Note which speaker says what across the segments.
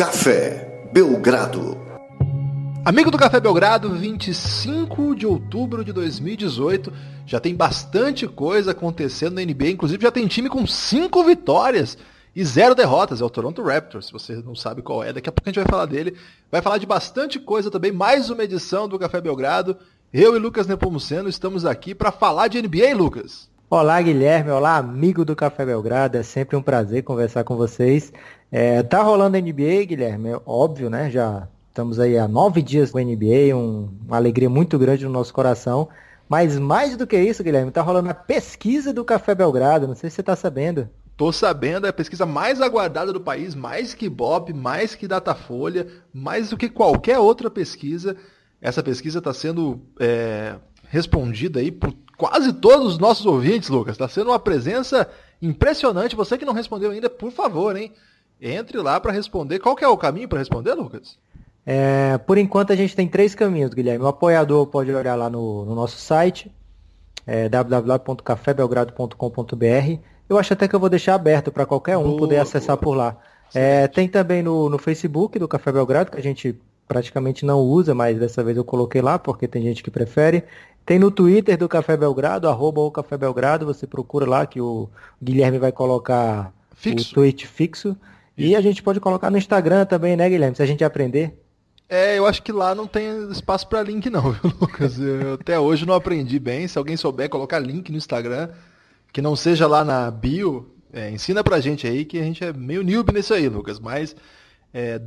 Speaker 1: Café Belgrado.
Speaker 2: Amigo do Café Belgrado, 25 de outubro de 2018. Já tem bastante coisa acontecendo na NBA, inclusive já tem time com 5 vitórias e 0 derrotas. É o Toronto Raptors, se você não sabe qual é, daqui a pouco a gente vai falar dele. Vai falar de bastante coisa também, mais uma edição do Café Belgrado. Eu e Lucas Nepomuceno estamos aqui para falar de NBA, Lucas.
Speaker 3: Olá, Guilherme. Olá, amigo do Café Belgrado. É sempre um prazer conversar com vocês. É, tá rolando NBA, Guilherme, é óbvio, né? Já estamos aí há nove dias com a NBA, um, uma alegria muito grande no nosso coração. Mas mais do que isso, Guilherme, tá rolando a pesquisa do Café Belgrado. Não sei se você tá sabendo.
Speaker 2: Tô sabendo, é a pesquisa mais aguardada do país, mais que Bob, mais que Datafolha, mais do que qualquer outra pesquisa. Essa pesquisa está sendo é, respondida aí por quase todos os nossos ouvintes, Lucas. Está sendo uma presença impressionante. Você que não respondeu ainda, por favor, hein? Entre lá para responder. Qual que é o caminho para responder, Lucas?
Speaker 3: É, por enquanto a gente tem três caminhos, Guilherme. O apoiador pode olhar lá no, no nosso site, é, www.cafébelgrado.com.br. Eu acho até que eu vou deixar aberto para qualquer um boa, poder acessar boa. por lá. É, tem também no, no Facebook do Café Belgrado, que a gente praticamente não usa, mas dessa vez eu coloquei lá, porque tem gente que prefere. Tem no Twitter do Café Belgrado, arroba o Café Belgrado, você procura lá que o Guilherme vai colocar fixo. o tweet fixo. E a gente pode colocar no Instagram também, né, Guilherme? Se a gente aprender.
Speaker 2: É, eu acho que lá não tem espaço para link não, viu, Lucas? Eu até hoje não aprendi bem. Se alguém souber colocar link no Instagram, que não seja lá na bio, é, ensina pra gente aí que a gente é meio noob nisso aí, Lucas. Mas é,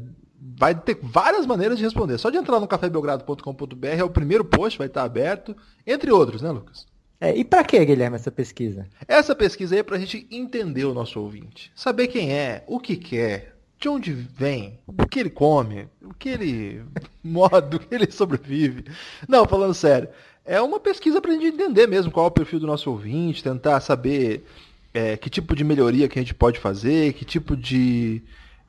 Speaker 2: vai ter várias maneiras de responder. Só de entrar no cafébelgrado.com.br é o primeiro post, vai estar aberto, entre outros, né, Lucas?
Speaker 3: É, e para que, Guilherme, essa pesquisa?
Speaker 2: Essa pesquisa aí é para a gente entender o nosso ouvinte. Saber quem é, o que quer, de onde vem, o que ele come, o que ele modo, o que ele sobrevive. Não, falando sério. É uma pesquisa para a gente entender mesmo qual é o perfil do nosso ouvinte, tentar saber é, que tipo de melhoria que a gente pode fazer, que tipo de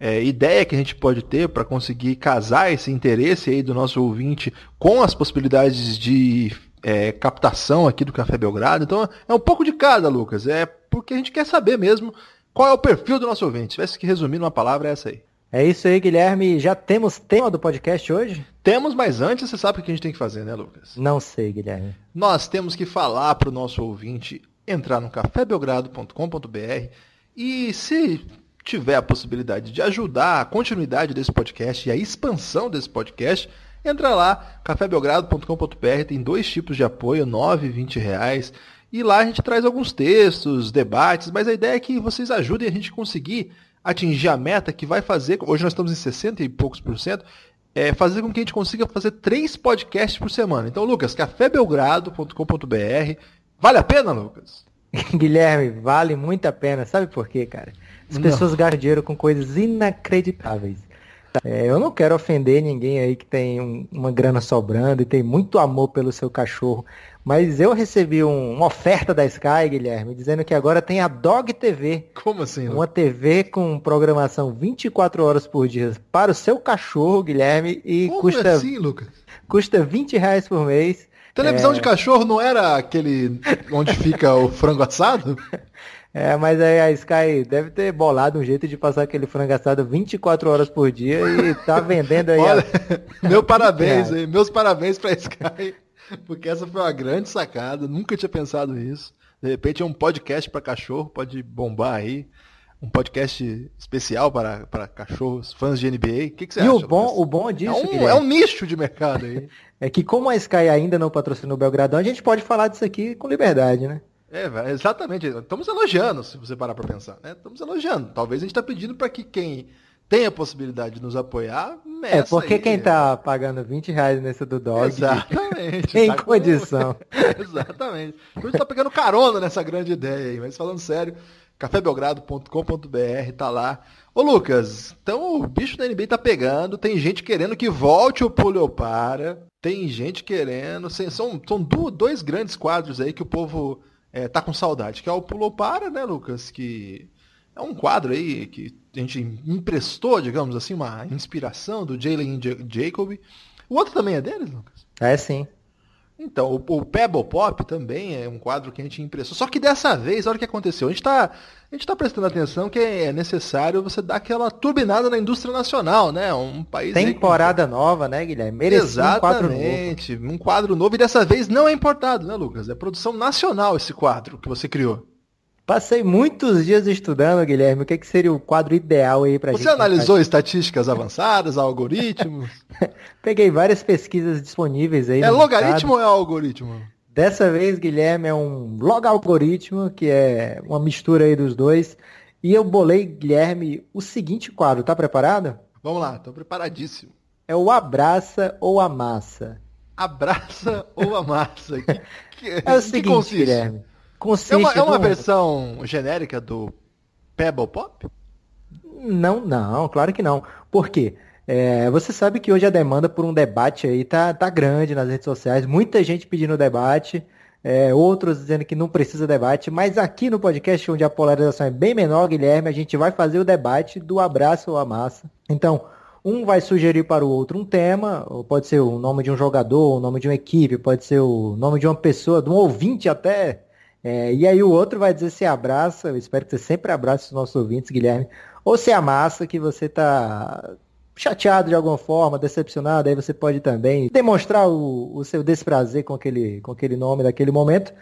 Speaker 2: é, ideia que a gente pode ter para conseguir casar esse interesse aí do nosso ouvinte com as possibilidades de é, captação aqui do Café Belgrado. Então é um pouco de cada, Lucas. É porque a gente quer saber mesmo qual é o perfil do nosso ouvinte. Se tivesse que resumir numa palavra, é essa aí.
Speaker 3: É isso aí, Guilherme. Já temos tema do podcast hoje?
Speaker 2: Temos, mas antes você sabe o que a gente tem que fazer, né, Lucas?
Speaker 3: Não sei, Guilherme.
Speaker 2: Nós temos que falar para o nosso ouvinte entrar no cafébelgrado.com.br e se tiver a possibilidade de ajudar a continuidade desse podcast e a expansão desse podcast, entra lá, cafébelgrado.com.br, tem dois tipos de apoio, 9 e 20 reais. E lá a gente traz alguns textos, debates, mas a ideia é que vocês ajudem a gente conseguir atingir a meta que vai fazer, hoje nós estamos em 60 e poucos por cento, é fazer com que a gente consiga fazer três podcasts por semana. Então, Lucas, cafébelgrado.com.br. Vale a pena, Lucas?
Speaker 3: Guilherme, vale muito a pena. Sabe por quê, cara? As pessoas não. gastam dinheiro com coisas inacreditáveis. É, eu não quero ofender ninguém aí que tem um, uma grana sobrando e tem muito amor pelo seu cachorro, mas eu recebi um, uma oferta da Sky, Guilherme, dizendo que agora tem a Dog TV.
Speaker 2: Como assim?
Speaker 3: Uma TV com programação 24 horas por dia para o seu cachorro, Guilherme, e
Speaker 2: Como
Speaker 3: custa
Speaker 2: assim, Lucas?
Speaker 3: Custa 20 reais por mês.
Speaker 2: Televisão é... de cachorro não era aquele onde fica o frango assado?
Speaker 3: É, mas aí a Sky deve ter bolado um jeito de passar aquele frango assado 24 horas por dia e tá vendendo aí.
Speaker 2: Olha, a... meu parabéns aí, meus parabéns pra Sky, porque essa foi uma grande sacada, nunca tinha pensado nisso. De repente é um podcast para cachorro, pode bombar aí. Um podcast especial para, para cachorros, fãs de NBA. O que, que você
Speaker 3: e
Speaker 2: acha?
Speaker 3: E o bom, o bom disso,
Speaker 2: é um, é um nicho de mercado aí.
Speaker 3: é que como a Sky ainda não patrocinou o Belgradão, a gente pode falar disso aqui com liberdade, né?
Speaker 2: É, exatamente. Estamos elogiando, se você parar para pensar. Né? Estamos elogiando. Talvez a gente está pedindo para que quem tem a possibilidade de nos apoiar,
Speaker 3: É, porque aí. quem está pagando 20 reais nesse do Dog
Speaker 2: Exatamente,
Speaker 3: tem tá condição.
Speaker 2: Com... exatamente. Então a gente está pegando carona nessa grande ideia aí. Mas falando sério, cafébelgrado.com.br tá lá. Ô Lucas, então o bicho da NBA tá pegando, tem gente querendo que volte o Pulio para, tem gente querendo, são, são dois grandes quadros aí que o povo é, tá com saudade, que é o Pulou Para, né, Lucas? Que é um quadro aí que a gente emprestou, digamos assim, uma inspiração do Jalen Jacob. O outro também é deles, Lucas?
Speaker 3: É, sim.
Speaker 2: Então, o, o Pebble Pop também é um quadro que a gente impressou. Só que dessa vez, olha o que aconteceu. A gente está tá prestando atenção que é necessário você dar aquela turbinada na indústria nacional, né? Um país.
Speaker 3: Temporada nova, né, Guilherme?
Speaker 2: Merecia Exatamente. Um quadro, novo. um quadro novo. E dessa vez não é importado, né, Lucas? É produção nacional esse quadro que você criou.
Speaker 3: Passei muitos dias estudando, Guilherme, o que, que seria o quadro ideal aí para
Speaker 2: gente. Você analisou estatísticas avançadas, algoritmos?
Speaker 3: Peguei várias pesquisas disponíveis aí.
Speaker 2: É logaritmo ou é algoritmo?
Speaker 3: Dessa vez, Guilherme, é um log algoritmo, que é uma mistura aí dos dois. E eu bolei, Guilherme, o seguinte quadro. Tá preparado?
Speaker 2: Vamos lá, tô preparadíssimo.
Speaker 3: É o abraça ou amassa.
Speaker 2: Abraça ou amassa? Que,
Speaker 3: que, é o seguinte, Guilherme
Speaker 2: É uma, é uma versão genérica do Pebble Pop?
Speaker 3: Não, não, claro que não. Por quê? É, você sabe que hoje a demanda por um debate aí tá, tá grande nas redes sociais, muita gente pedindo debate, é, outros dizendo que não precisa debate, mas aqui no podcast, onde a polarização é bem menor, Guilherme, a gente vai fazer o debate do abraço ou a massa. Então, um vai sugerir para o outro um tema, pode ser o nome de um jogador, o nome de uma equipe, pode ser o nome de uma pessoa, de um ouvinte até, é, e aí o outro vai dizer se abraça, eu espero que você sempre abrace os nossos ouvintes, Guilherme, ou se amassa que você está chateado de alguma forma, decepcionado, aí você pode também demonstrar o, o seu desprazer com aquele, com aquele nome daquele momento.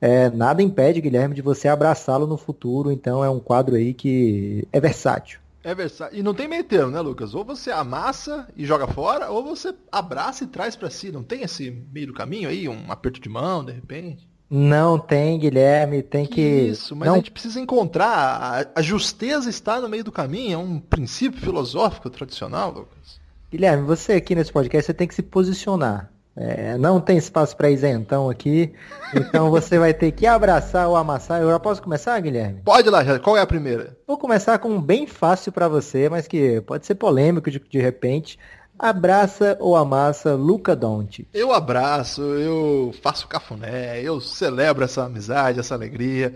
Speaker 3: É, nada impede, Guilherme, de você abraçá-lo no futuro, então é um quadro aí que é versátil.
Speaker 2: É versátil. E não tem meio termo, né, Lucas? Ou você amassa e joga fora, ou você abraça e traz para si. Não tem esse meio do caminho aí, um aperto de mão, de repente?
Speaker 3: Não tem, Guilherme, tem que.
Speaker 2: Isso, mas
Speaker 3: não...
Speaker 2: a gente precisa encontrar. A, justeza está no meio do caminho, é um princípio filosófico tradicional, Lucas.
Speaker 3: Guilherme, você aqui nesse podcast você tem que se posicionar. É, não tem espaço para isentão aqui, então você vai ter que abraçar ou amassar. Eu já posso começar, Guilherme?
Speaker 2: Pode lá, qual é a primeira?
Speaker 3: Vou começar com um bem fácil para você, mas que pode ser polêmico de, de repente. Abraça ou amassa Luca Doncic?
Speaker 2: Eu abraço, eu faço cafuné, eu celebro essa amizade, essa alegria.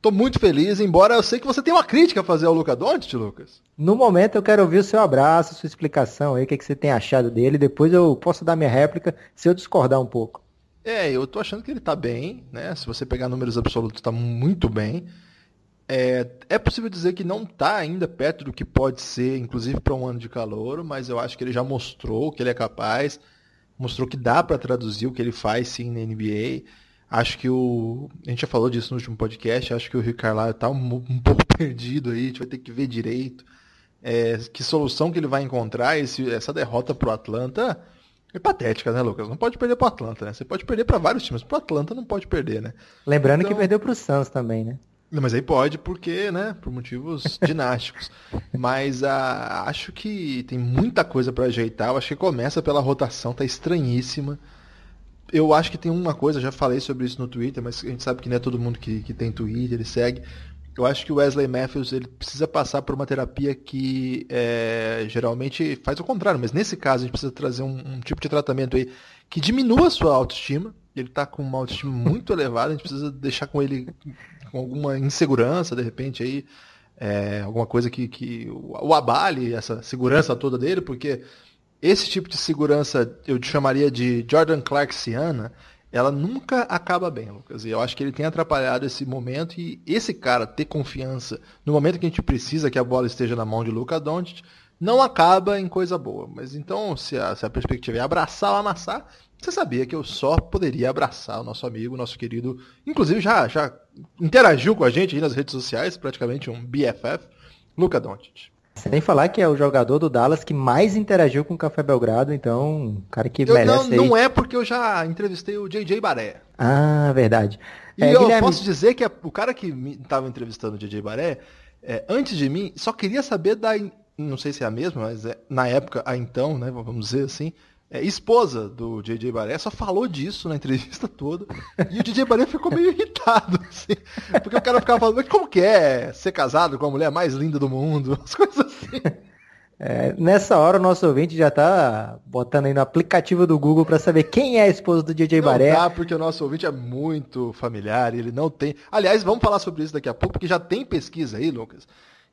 Speaker 2: Tô muito feliz, embora eu sei que você tem uma crítica a fazer ao Luca Doncic, Lucas.
Speaker 3: No momento eu quero ouvir o seu abraço, sua explicação aí, o que, que você tem achado dele. Depois eu posso dar minha réplica se eu discordar um pouco.
Speaker 2: É, eu tô achando que ele tá bem, né? Se você pegar números absolutos, tá muito bem. É, é possível dizer que não está ainda perto do que pode ser, inclusive para um ano de calor, mas eu acho que ele já mostrou que ele é capaz, mostrou que dá para traduzir o que ele faz sim na NBA. Acho que o. A gente já falou disso no último podcast, acho que o Rick Carlisle está um, um, pouco perdido aí, a gente vai ter que ver direito. É, que solução que ele vai encontrar esse, essa derrota para o Atlanta é patética, né, Lucas? Não pode perder para o Atlanta, né? Você pode perder para vários times, para o Atlanta não pode perder, né?
Speaker 3: Lembrando então... que perdeu para o Suns também, né?
Speaker 2: Não, mas aí pode, porque, né, por motivos dinásticos. mas ah, acho que tem muita coisa para ajeitar. Eu acho que começa pela rotação, tá estranhíssima. Eu acho que tem uma coisa, já falei sobre isso no Twitter, mas a gente sabe que não é todo mundo que, que tem Twitter, ele segue. Eu acho que o Wesley Matthews ele precisa passar por uma terapia que é, geralmente faz o contrário, mas nesse caso a gente precisa trazer um, um tipo de tratamento aí que diminua a sua autoestima. Ele está com uma autoestima muito elevada, a gente precisa deixar com ele com alguma insegurança, de repente, aí, é, alguma coisa que, que o abale essa segurança toda dele, porque esse tipo de segurança eu chamaria de Jordan Clarksiana, ela nunca acaba bem, Lucas. E eu acho que ele tem atrapalhado esse momento e esse cara ter confiança no momento que a gente precisa que a bola esteja na mão de Luca Doncic, não acaba em coisa boa. Mas então, se a, se a perspectiva é abraçar ou amassar, você sabia que eu só poderia abraçar o nosso amigo, nosso querido, inclusive já, já interagiu com a gente aí nas redes sociais, praticamente um BFF, Luca Doncic.
Speaker 3: Sem falar que é o jogador do Dallas que mais interagiu com o Café Belgrado, então, cara que eu, merece.
Speaker 2: Não, não é porque eu já entrevistei o JJ Baré.
Speaker 3: Ah, verdade.
Speaker 2: E é, eu Guilherme... posso dizer que o cara que estava entrevistando o JJ Baré, é, antes de mim, só queria saber da. Não sei se é a mesma, mas é, na época, a então, né? Vamos dizer assim, é, esposa do JJ Baré, só falou disso na entrevista toda. E o DJ Baré ficou meio irritado, assim. Porque o cara ficava falando, mas como que é ser casado com a mulher mais linda do mundo? As coisas assim.
Speaker 3: É, nessa hora o nosso ouvinte já tá botando aí no aplicativo do Google para saber quem é a esposa do DJ Baré.
Speaker 2: Não porque o nosso ouvinte é muito familiar ele não tem. Aliás, vamos falar sobre isso daqui a pouco, porque já tem pesquisa aí, Lucas,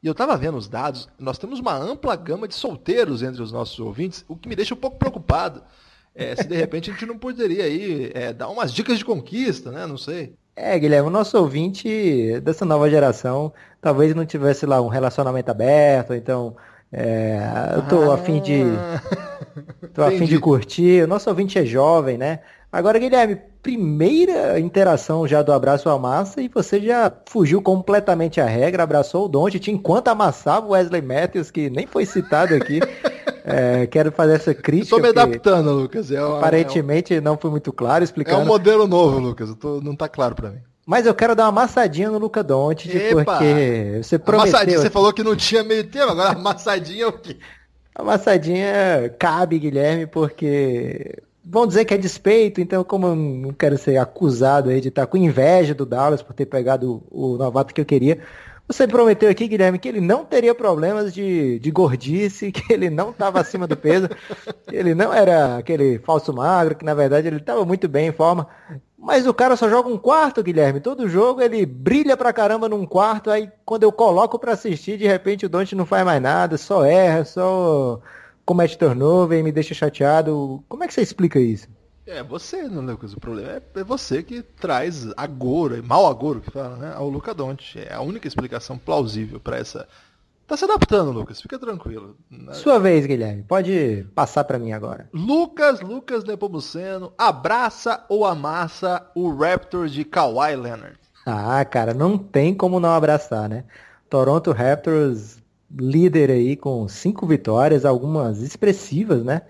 Speaker 2: e eu estava vendo os dados, nós temos uma ampla gama de solteiros entre os nossos ouvintes, o que me deixa um pouco preocupado. é, se de repente a gente não poderia aí é, dar umas dicas de conquista, né? Não sei.
Speaker 3: É, Guilherme, o nosso ouvinte dessa nova geração talvez não tivesse lá um relacionamento aberto, então é, eu tô ah, afim de. Tô afim de curtir. O nosso ouvinte é jovem, né? Agora, Guilherme, primeira interação já do abraço à massa e você já fugiu completamente a regra, abraçou o Doncic enquanto amassava o Wesley Matthews, que nem foi citado aqui. É, quero fazer essa crítica.
Speaker 2: Estou me adaptando, Lucas.
Speaker 3: É aparentemente é um... não foi muito claro explicando.
Speaker 2: É um modelo novo, Lucas. Tô... não está claro para mim.
Speaker 3: Mas eu quero dar uma amassadinha no Luca Doncic, porque você prometeu...
Speaker 2: Amassadinha, você falou que não tinha meio tempo, agora amassadinha é o quê?
Speaker 3: Amassadinha cabe, Guilherme, porque vão dizer que é despeito, então como eu não quero ser acusado aí de estar com inveja do Dallas por ter pegado o novato que eu queria, você prometeu aqui, Guilherme, que ele não teria problemas de, de gordice, que ele não estava acima do peso, que ele não era aquele falso magro, que na verdade ele estava muito bem em forma. Mas o cara só joga um quarto, Guilherme. Todo jogo ele brilha pra caramba num quarto, aí quando eu coloco para assistir, de repente o Dante não faz mais nada, só erra, só comete turnover e me deixa chateado. Como é que você explica isso?
Speaker 2: É você, né, Lucas? O problema é, é você que traz agouro, mal agouro que fala, né? Ao Luca Doncic. É a única explicação plausível para essa. Tá se adaptando, Lucas. Fica tranquilo.
Speaker 3: Sua vez, Guilherme. Pode passar para mim agora.
Speaker 2: Lucas, Lucas Nepomuceno, abraça ou amassa o Raptors de Kawhi Leonard?
Speaker 3: Ah, cara, não tem como não abraçar, né? Toronto Raptors líder aí com cinco vitórias, algumas expressivas, né?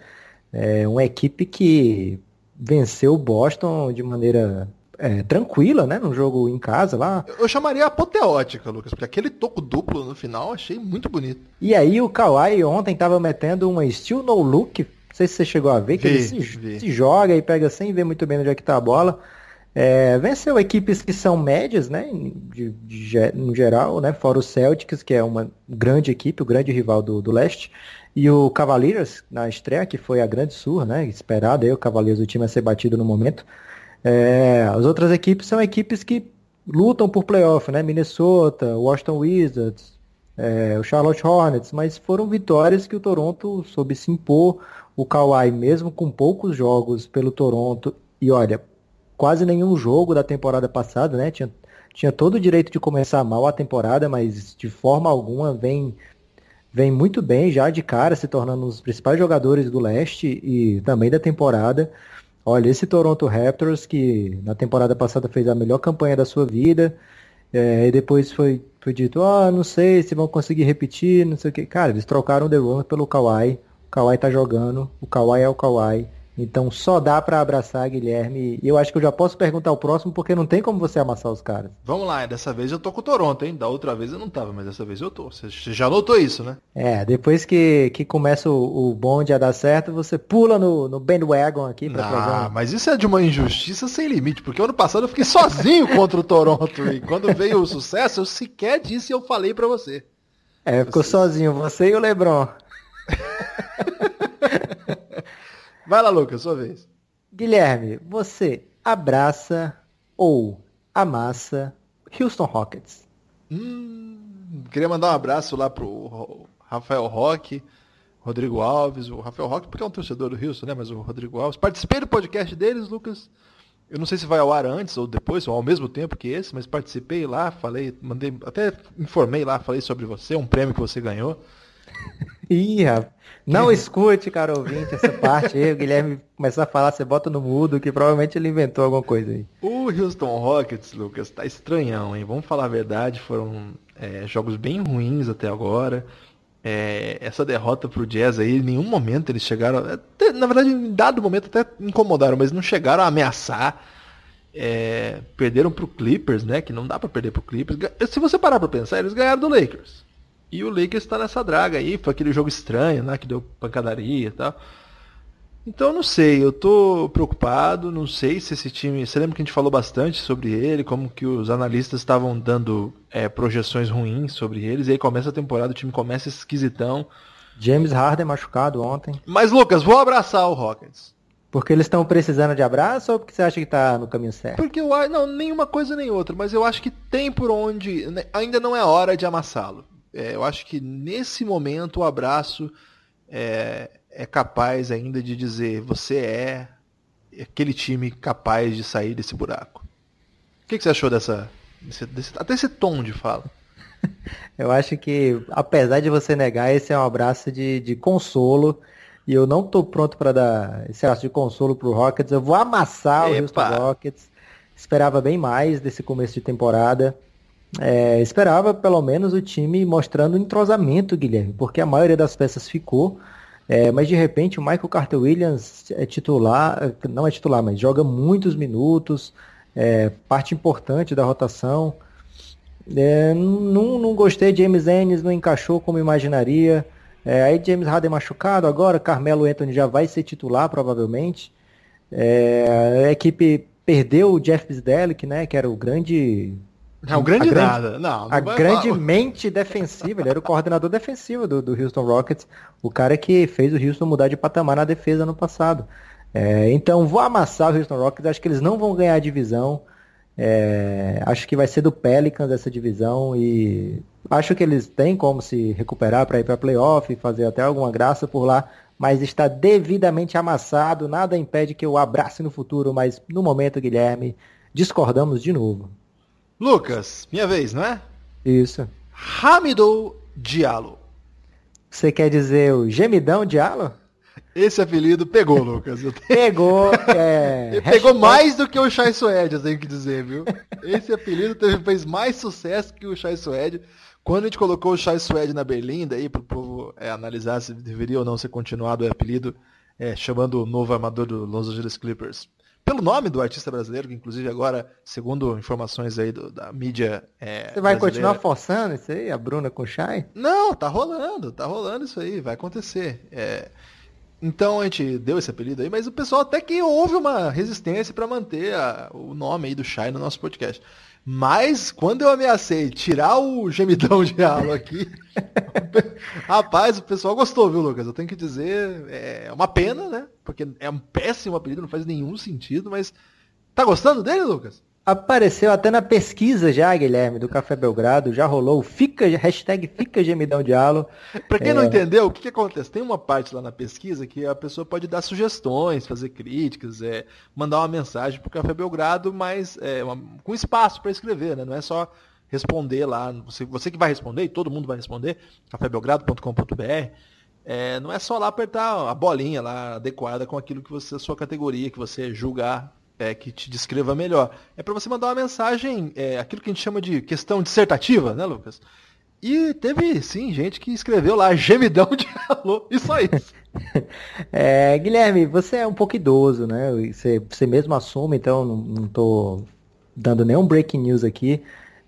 Speaker 3: É uma equipe que venceu o Boston de maneira é, tranquila, né? No jogo em casa lá.
Speaker 2: Eu chamaria apoteótica, Lucas, porque aquele toco duplo no final achei muito bonito.
Speaker 3: E aí o Kawhi ontem tava metendo uma steel no look. Não sei se você chegou a ver, que vi, ele se, se, joga e pega sem ver muito bem onde é que tá a bola. É, venceu equipes que são médias, né? De, de, no geral, né? Fora o Celtics, que é uma grande equipe, o grande rival do, do leste. E o Cavaliers, na estreia, que foi a grande surra, né? Esperado aí, o Cavaliers, o time a ser batido no momento. É, as outras equipes são equipes que lutam por playoff, né? Minnesota, Washington Wizards, é, o Charlotte Hornets, mas foram vitórias que o Toronto soube se impor. O Kawhi, mesmo com poucos jogos pelo Toronto, e olha, quase nenhum jogo da temporada passada, né? Tinha, tinha todo o direito de começar mal a temporada, mas de forma alguma vem vem muito bem já de cara, se tornando um dos principais jogadores do leste e também da temporada. Olha, esse Toronto Raptors, que na temporada passada fez a melhor campanha da sua vida, é, e depois foi, foi dito, ah, não sei se vão conseguir repetir, não sei o que. Cara, eles trocaram o DeRozan pelo Kawhi, o Kawhi tá jogando, o Kawhi é o Kawhi, então só dá para abraçar Guilherme. E eu acho que eu já posso perguntar o próximo, porque não tem como você amassar os caras.
Speaker 2: Vamos lá, dessa vez eu tô com o Toronto, hein? Da outra vez eu não tava, mas dessa vez eu tô. Você já notou isso, né?
Speaker 3: É, depois que, que começa o, o bonde a dar certo, você pula no, no bandwagon aqui pra
Speaker 2: Ah, mas isso é de uma injustiça sem limite, porque ano passado eu fiquei sozinho contra o Toronto. E quando veio o sucesso, eu sequer disse e eu falei para você.
Speaker 3: É, ficou você... sozinho, você e o Lebron.
Speaker 2: Vai lá, Lucas, sua vez.
Speaker 3: Guilherme, você abraça ou amassa Houston Rockets?
Speaker 2: Hum, queria mandar um abraço lá pro Rafael Roque, Rodrigo Alves, o Rafael Roque, porque é um torcedor do Houston, né? Mas o Rodrigo Alves. Participei do podcast deles, Lucas. Eu não sei se vai ao ar antes ou depois, ou ao mesmo tempo que esse, mas participei lá, falei, mandei, até informei lá, falei sobre você, um prêmio que você ganhou.
Speaker 3: Ih, rapaz. Não escute, cara ouvinte, essa parte aí. O Guilherme começar a falar, você bota no mudo, que provavelmente ele inventou alguma coisa aí.
Speaker 2: O Houston Rockets, Lucas, tá estranhão, hein? Vamos falar a verdade, foram é, jogos bem ruins até agora. É, essa derrota pro Jazz aí, em nenhum momento eles chegaram. Até, na verdade, em dado momento até incomodaram, mas não chegaram a ameaçar. É, perderam pro Clippers, né? Que não dá para perder pro Clippers. Se você parar pra pensar, eles ganharam do Lakers. E o Lakers está nessa draga aí, foi aquele jogo estranho, né? Que deu pancadaria e tal. Então não sei, eu tô preocupado, não sei se esse time. Você lembra que a gente falou bastante sobre ele, como que os analistas estavam dando é, projeções ruins sobre eles, e aí começa a temporada, o time começa esquisitão.
Speaker 3: James Harden machucado ontem.
Speaker 2: Mas Lucas, vou abraçar o Rockets.
Speaker 3: Porque eles estão precisando de abraço ou porque você acha que está no caminho certo?
Speaker 2: Porque eu não, nenhuma coisa nem outra, mas eu acho que tem por onde. Né, ainda não é hora de amassá-lo. É, eu acho que nesse momento o abraço é, é capaz ainda de dizer você é aquele time capaz de sair desse buraco. O que, que você achou dessa. Desse, desse, até esse tom de fala?
Speaker 3: Eu acho que, apesar de você negar, esse é um abraço de, de consolo. E eu não estou pronto para dar esse abraço de consolo pro Rockets. Eu vou amassar Epa. o Houston Rockets. Esperava bem mais desse começo de temporada. É, esperava pelo menos o time mostrando entrosamento, Guilherme, porque a maioria das peças ficou. É, mas de repente o Michael Carter Williams é titular, não é titular, mas joga muitos minutos, é, parte importante da rotação. É, não, não gostei, James Ennis não encaixou como imaginaria. É, aí James Harden machucado agora, Carmelo Anthony já vai ser titular provavelmente. É, a equipe perdeu o Jeff Bisdelic, né, que era o grande
Speaker 2: não, o grande, grande nada. Não,
Speaker 3: a grande mente defensiva, ele era o coordenador defensivo do, do Houston Rockets, o cara que fez o Houston mudar de patamar na defesa no passado. É, então vou amassar o Houston Rockets, acho que eles não vão ganhar a divisão. É, acho que vai ser do Pelicans essa divisão e acho que eles têm como se recuperar para ir para playoff e fazer até alguma graça por lá, mas está devidamente amassado. Nada impede que eu abrace no futuro, mas no momento, Guilherme, discordamos de novo.
Speaker 2: Lucas, minha vez, não é?
Speaker 3: Isso.
Speaker 2: Hamidou Diallo.
Speaker 3: Você quer dizer o Gemidão Diallo?
Speaker 2: Esse apelido pegou, Lucas.
Speaker 3: Pegou, é...
Speaker 2: Pegou mais do que o Chai Suede, eu tenho que dizer, viu? Esse apelido teve, fez mais sucesso que o Chai Suede. Quando a gente colocou o Chai Suede na Berlinda aí, para o povo é, analisar se deveria ou não ser continuado o apelido, é, chamando o novo armador do Los Angeles Clippers pelo nome do artista brasileiro, que inclusive agora, segundo informações aí do, da mídia.
Speaker 3: É, Você vai continuar forçando isso aí, a Bruna com o Chay?
Speaker 2: Não, tá rolando, tá rolando isso aí, vai acontecer. É, então a gente deu esse apelido aí, mas o pessoal até que houve uma resistência para manter a, o nome aí do Chay no nosso podcast. Mas quando eu ameacei tirar o gemidão de halo aqui, rapaz, o pessoal gostou, viu, Lucas? Eu tenho que dizer, é uma pena, né? Porque é um péssimo apelido, não faz nenhum sentido, mas tá gostando dele, Lucas?
Speaker 3: Apareceu até na pesquisa já, Guilherme, do Café Belgrado, já rolou fica, hashtag Fica Gemidão de Halo.
Speaker 2: Pra quem é... não entendeu, o que, que acontece? Tem uma parte lá na pesquisa que a pessoa pode dar sugestões, fazer críticas, é, mandar uma mensagem pro Café Belgrado, mas é, uma, com espaço para escrever, né? Não é só responder lá, você, você que vai responder, e todo mundo vai responder, cafébelgrado.com.br. É, não é só lá apertar a bolinha lá adequada com aquilo que você, a sua categoria, que você julgar é, que te descreva melhor. É para você mandar uma mensagem, é, aquilo que a gente chama de questão dissertativa, né, Lucas? E teve, sim, gente que escreveu lá gemidão de alô, e só isso.
Speaker 3: é, Guilherme, você é um pouco idoso, né? Você, você mesmo assume, então não, tô dando nenhum breaking news aqui.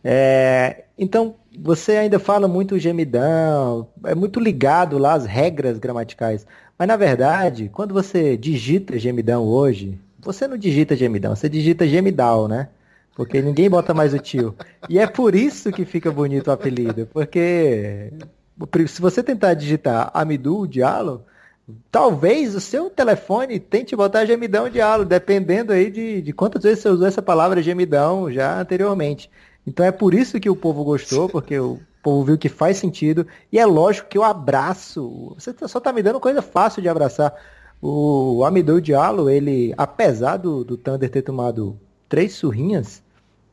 Speaker 3: É, então, você ainda fala muito gemidão, é muito ligado lá às regras gramaticais. Mas na verdade, quando você digita gemidão hoje, você não digita gemidão, você digita gemidal, né? Porque ninguém bota mais o tio. E é por isso que fica bonito o apelido. Porque se você tentar digitar Amidu Diallo, talvez o seu telefone tente botar gemidão Diallo, dependendo aí de, de quantas vezes você usou essa palavra gemidão já anteriormente. Então é por isso que o povo gostou, porque o povo viu que faz sentido. E é lógico que eu abraço. Você só tá me dando coisa fácil de abraçar. O Amidou Diallo, ele, apesar do, do Thunder ter tomado três surrinhas,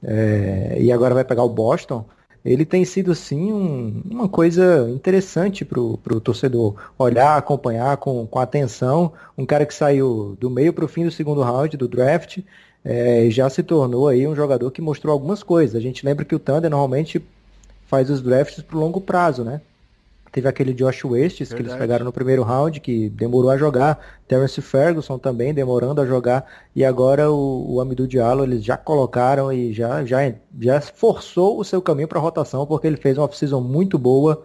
Speaker 3: é, e agora vai pegar o Boston, ele tem sido sim um, uma coisa interessante para o torcedor olhar, acompanhar com, com atenção. Um cara que saiu do meio para o fim do segundo round do draft é, já se tornou aí um jogador que mostrou algumas coisas. A gente lembra que o Thunder normalmente faz os drafts para longo prazo, né? Teve aquele Josh Westes que eles pegaram no primeiro round, que demorou a jogar. Terence Ferguson também demorando a jogar. E agora o, o Amidou Diallo eles já colocaram e já, já, já forçou o seu caminho para a rotação, porque ele fez uma off-season muito boa.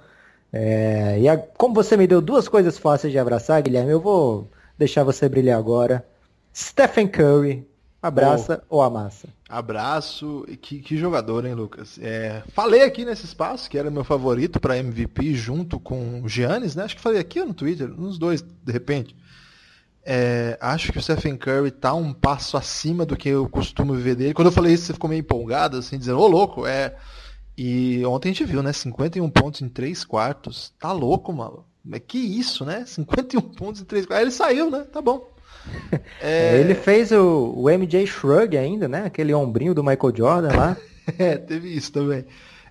Speaker 3: É, e a, como você me deu duas coisas fáceis de abraçar, Guilherme, eu vou deixar você brilhar agora. Stephen Curry, Abraça oh, ou amassa?
Speaker 2: Abraço. Que, que jogador, hein, Lucas? É, falei aqui nesse espaço que era meu favorito para MVP junto com o Giannis, né? Acho que falei aqui no Twitter, nos dois, de repente. É, acho que o Stephen Curry tá um passo acima do que eu costumo ver dele. Quando eu falei isso, você ficou meio empolgado, assim, dizendo, ô louco, é. E ontem a gente viu, né? 51 pontos em 3 quartos. Tá louco, mano. Que isso, né? 51 pontos em 3 Aí ele saiu, né? Tá bom.
Speaker 3: É... Ele fez o, o MJ Shrug ainda, né? Aquele ombrinho do Michael Jordan lá.
Speaker 2: é, teve isso também.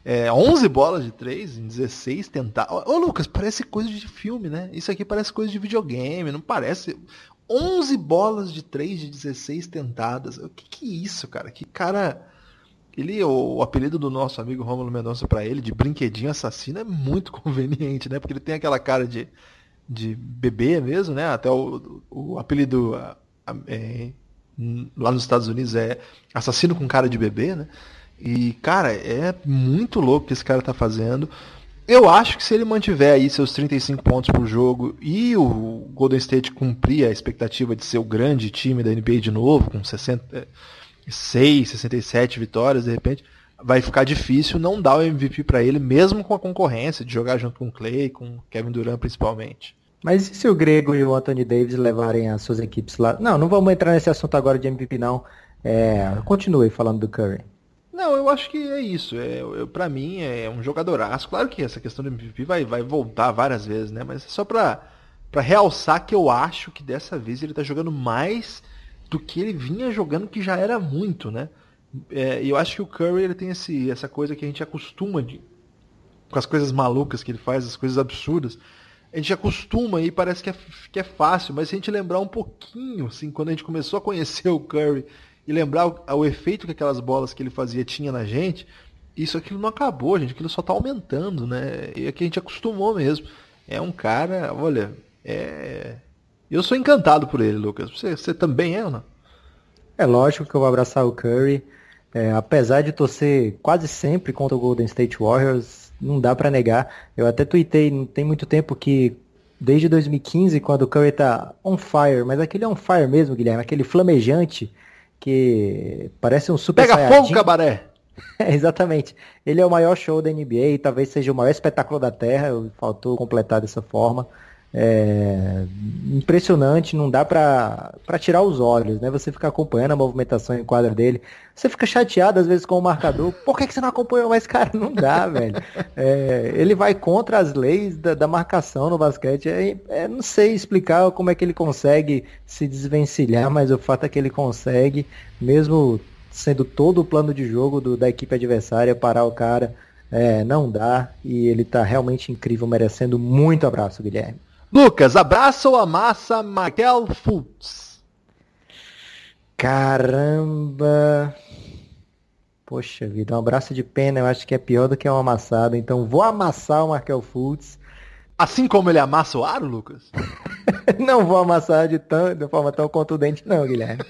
Speaker 2: É, 11 bolas de 3 em 16 tentar. Ô, ô, Lucas, parece coisa de filme, né? Isso aqui parece coisa de videogame, não parece. 11 bolas de 3 de 16 tentadas. O que que é isso, cara? Que cara. Ele, o, o apelido do nosso amigo Romulo Mendonça para ele, de brinquedinho assassino, é muito conveniente, né? Porque ele tem aquela cara de, de bebê mesmo, né? Até o, o apelido é, lá nos Estados Unidos é assassino com cara de bebê, né? E, cara, é muito louco o que esse cara tá fazendo. Eu acho que se ele mantiver aí seus 35 pontos por jogo e o Golden State cumprir a expectativa de ser o grande time da NBA de novo, com 66, 67 vitórias, de repente, vai ficar difícil não dar o MVP para ele, mesmo com a concorrência de jogar junto com o Clay, com Kevin Durant principalmente.
Speaker 3: Mas e se o Grego e o Anthony Davis levarem as suas equipes lá? Não, não vamos entrar nesse assunto agora de MVP não. É, continue falando do Curry.
Speaker 2: Não, eu acho que é isso. É, para mim é um jogadoraço. Claro que essa questão do MVP vai, vai voltar várias vezes, né? Mas é só pra, pra realçar que eu acho que dessa vez ele tá jogando mais do que ele vinha jogando, que já era muito, né? É, e eu acho que o Curry ele tem esse, essa coisa que a gente acostuma de, com as coisas malucas que ele faz, as coisas absurdas. A gente acostuma e parece que é, que é fácil, mas se a gente lembrar um pouquinho, assim, quando a gente começou a conhecer o Curry e lembrar o, o, efeito que aquelas bolas que ele fazia tinha na gente, isso aquilo não acabou, gente. Aquilo só está aumentando, né? E aqui a gente acostumou mesmo. É um cara, olha, é. Eu sou encantado por ele, Lucas. Você, você também é ou não?
Speaker 3: É lógico que eu vou abraçar o Curry. É, apesar de torcer quase sempre contra o Golden State Warriors, não dá para negar. Eu até tuitei, não tem muito tempo que desde 2015, quando o Curry tá on fire, mas aquele on fire mesmo, Guilherme, aquele flamejante, que parece um super
Speaker 2: Pega Saiyajin. fogo, cabaré!
Speaker 3: É, exatamente. Ele é o maior show da NBA, talvez seja o maior espetáculo da Terra, faltou completar dessa forma. É impressionante, não dá pra tirar os olhos, né? Você fica acompanhando a movimentação em quadra dele. Você fica chateado às vezes com o marcador. Por que, que você não acompanhou mais, cara? Não dá, velho. É, ele vai contra as leis da, da marcação no basquete. É, é, não sei explicar como é que ele consegue se desvencilhar, mas o fato é que ele consegue, mesmo sendo todo o plano de jogo do, da equipe adversária, parar o cara. É, não dá. E ele tá realmente incrível, merecendo muito abraço, Guilherme.
Speaker 2: Lucas, abraça ou amassa Michael Fultz?
Speaker 3: Caramba. Poxa vida, um abraço de pena eu acho que é pior do que um amassado. Então vou amassar o Markel Fultz.
Speaker 2: Assim como ele amassa o aro, Lucas?
Speaker 3: não vou amassar de, tão, de forma tão contundente, não, Guilherme.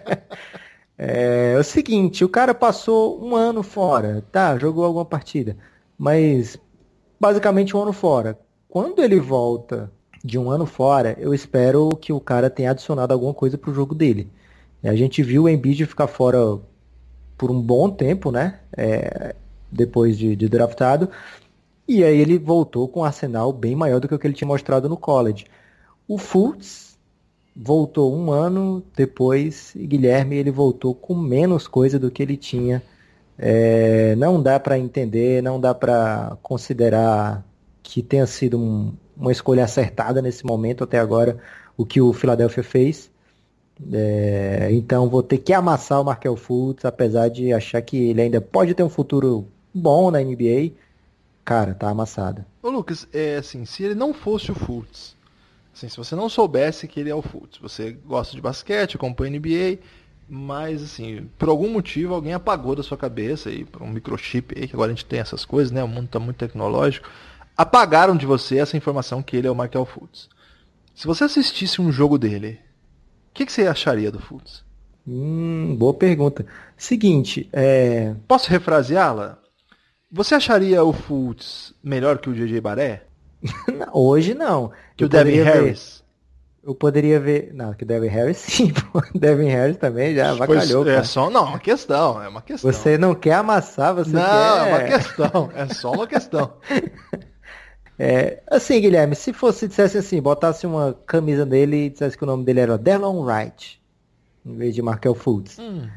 Speaker 3: é, é o seguinte, o cara passou um ano fora, tá? Jogou alguma partida. Mas basicamente um ano fora quando ele volta de um ano fora, eu espero que o cara tenha adicionado alguma coisa pro jogo dele. A gente viu o Embiid ficar fora por um bom tempo, né? É, depois de, de, draftado. E aí ele voltou com um arsenal bem maior do que o que ele tinha mostrado no college. O Fultz voltou um ano depois, e Guilherme ele voltou com menos coisa do que ele tinha. É, não dá para entender, não dá para considerar que tenha sido um, uma escolha acertada nesse momento até agora, o que o Philadelphia fez. É, então vou ter que amassar o Markel Fultz, apesar de achar que ele ainda pode ter um futuro bom na NBA. Cara, tá amassado.
Speaker 2: Ô Lucas, é assim, se ele não fosse o Fultz, assim, se você não soubesse que ele é o Fultz, você gosta de basquete, acompanha NBA, mas assim, por algum motivo alguém apagou da sua cabeça aí, por um microchip aí, que agora a gente tem essas coisas, né? O mundo tá muito tecnológico apagaram de você essa informação que ele é o Michael Fultz. Se você assistisse um jogo dele, o que, que, você acharia do Fultz?
Speaker 3: Hum, boa pergunta. Seguinte, é...
Speaker 2: Posso refraseá-la? Você acharia o Fultz melhor que o JJ Baré?
Speaker 3: Hoje não.
Speaker 2: Que eu o Devin Harris?
Speaker 3: Eu poderia ver. Não, que o Devin Harris sim, pô. Devin Harris também já avacalhou.
Speaker 2: Pois, é só não, uma questão, é uma questão.
Speaker 3: Você não quer amassar, você
Speaker 2: não,
Speaker 3: quer.
Speaker 2: Não, é uma questão, é só uma questão.
Speaker 3: É, assim, Guilherme, se fosse, dissesse assim, botasse uma camisa dele e dissesse que o nome dele era Delon Wright, em vez de Markel Fultz, hum.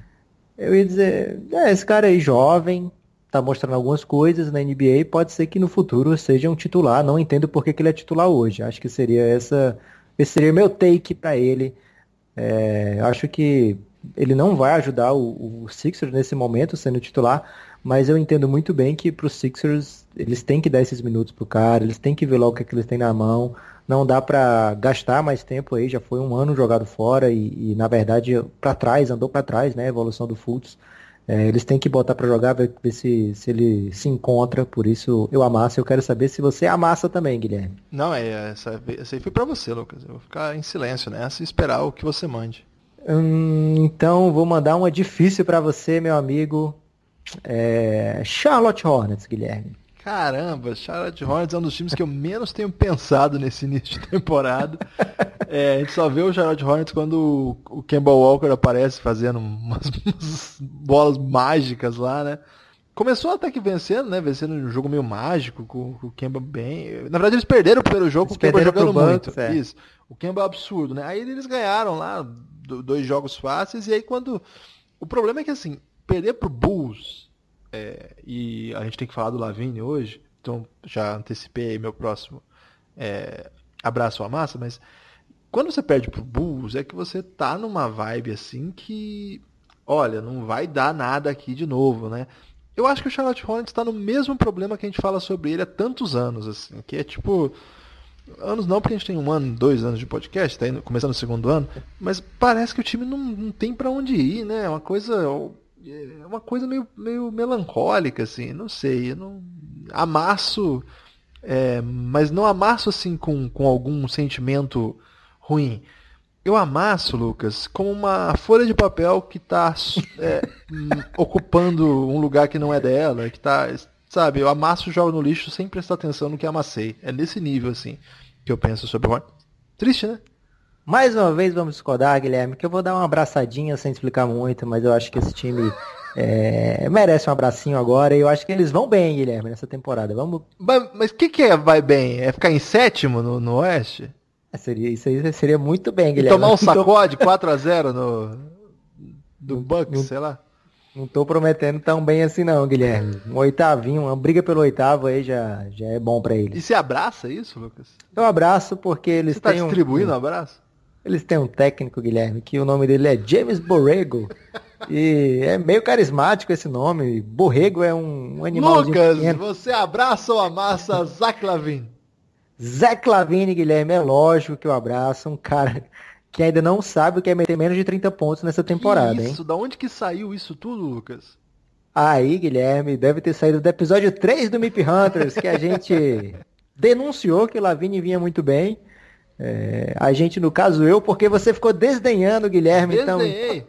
Speaker 3: eu ia dizer, é, esse cara aí jovem, tá mostrando algumas coisas na NBA, pode ser que no futuro seja um titular. Não entendo por que, que ele é titular hoje. Acho que seria essa, esse seria meu take para ele. É, acho que ele não vai ajudar o, o Sixers nesse momento sendo titular, mas eu entendo muito bem que para os Sixers eles têm que dar esses minutos pro cara, eles têm que ver logo o que, é que eles têm na mão. Não dá para gastar mais tempo aí, já foi um ano jogado fora e, e na verdade para trás, andou para trás, né, a evolução do Fultz. É, eles têm que botar para jogar, ver, ver, se, se ele se encontra, por isso eu amasso. Eu quero saber se você amassa também, Guilherme.
Speaker 2: Não, é, essa, essa aí foi para você, Lucas. Eu vou ficar em silêncio nessa e esperar o que você mande.
Speaker 3: Hum, então, vou mandar uma difícil para você, meu amigo. É... Charlotte Hornets, Guilherme.
Speaker 2: Caramba, Charlotte Hornets é um dos times que eu menos tenho pensado nesse início de temporada. É, a gente só vê o Charlotte Hornets quando o Kemba Walker aparece fazendo umas, umas, bolas mágicas lá, né? Começou até que vencendo, né? Vencendo um jogo meio mágico, com, com o Kemba bem. Na verdade, eles perderam o primeiro jogo com o Kemba jogando muito. É. Isso. O Kemba é absurdo, né? Aí eles ganharam lá dois jogos fáceis, e aí quando. O problema é que assim, perder pro Bulls, é, e a gente tem que falar do Lavigne hoje, então já antecipei meu próximo é, abraço à massa, mas quando você perde pro Bulls é que você tá numa vibe assim que, olha, não vai dar nada aqui de novo, né? Eu acho que o Charlotte Hornets está no mesmo problema que a gente fala sobre ele há tantos anos, assim, que é tipo, anos não, porque a gente tem um ano, dois anos de podcast, tá indo, começando o segundo ano, mas parece que o time não, não tem para onde ir, né? É uma coisa é uma coisa meio, meio melancólica, assim, não sei, eu não amasso, é, mas não amasso assim com, com algum sentimento ruim. Eu amasso, Lucas, como uma folha de papel que está é, ocupando um lugar que não é dela, que está, sabe, eu amasso e jogo no lixo sem prestar atenção no que amassei. É nesse nível, assim, que eu penso sobre o Triste, né?
Speaker 3: Mais uma vez vamos discordar, Guilherme, que eu vou dar uma abraçadinha sem explicar muito, mas eu acho que esse time é, merece um abracinho agora e eu acho que eles vão bem, Guilherme, nessa temporada. Vamos.
Speaker 2: Mas o que, que é vai bem? É ficar em sétimo no, no Oeste?
Speaker 3: É, seria, isso aí seria muito bem, Guilherme.
Speaker 2: E tomar um sacode 4x0 no. Do Bucks, sei lá.
Speaker 3: Não tô prometendo tão bem assim não, Guilherme. Um oitavinho, uma briga pelo oitavo aí já, já é bom para eles.
Speaker 2: E você abraça isso, Lucas?
Speaker 3: Eu abraço porque eles
Speaker 2: você tá
Speaker 3: têm
Speaker 2: distribuindo
Speaker 3: um
Speaker 2: abraço?
Speaker 3: Eles têm um técnico, Guilherme, que o nome dele é James Borrego. e é meio carismático esse nome. Borrego é um, um animal.
Speaker 2: Lucas, pequeno. você abraça ou amassa Zach Lavine?
Speaker 3: Zach Lavine, Guilherme, é lógico que eu abraço. Um cara que ainda não sabe o que é meter menos de 30 pontos nessa temporada,
Speaker 2: que
Speaker 3: isso?
Speaker 2: hein? Da onde que saiu isso tudo, Lucas?
Speaker 3: Aí, Guilherme, deve ter saído do episódio 3 do Mip Hunters, que a gente denunciou que o Lavine vinha muito bem. É, a gente, no caso eu, porque você ficou desdenhando, Guilherme. Então,
Speaker 2: Desdenhei.
Speaker 3: Então,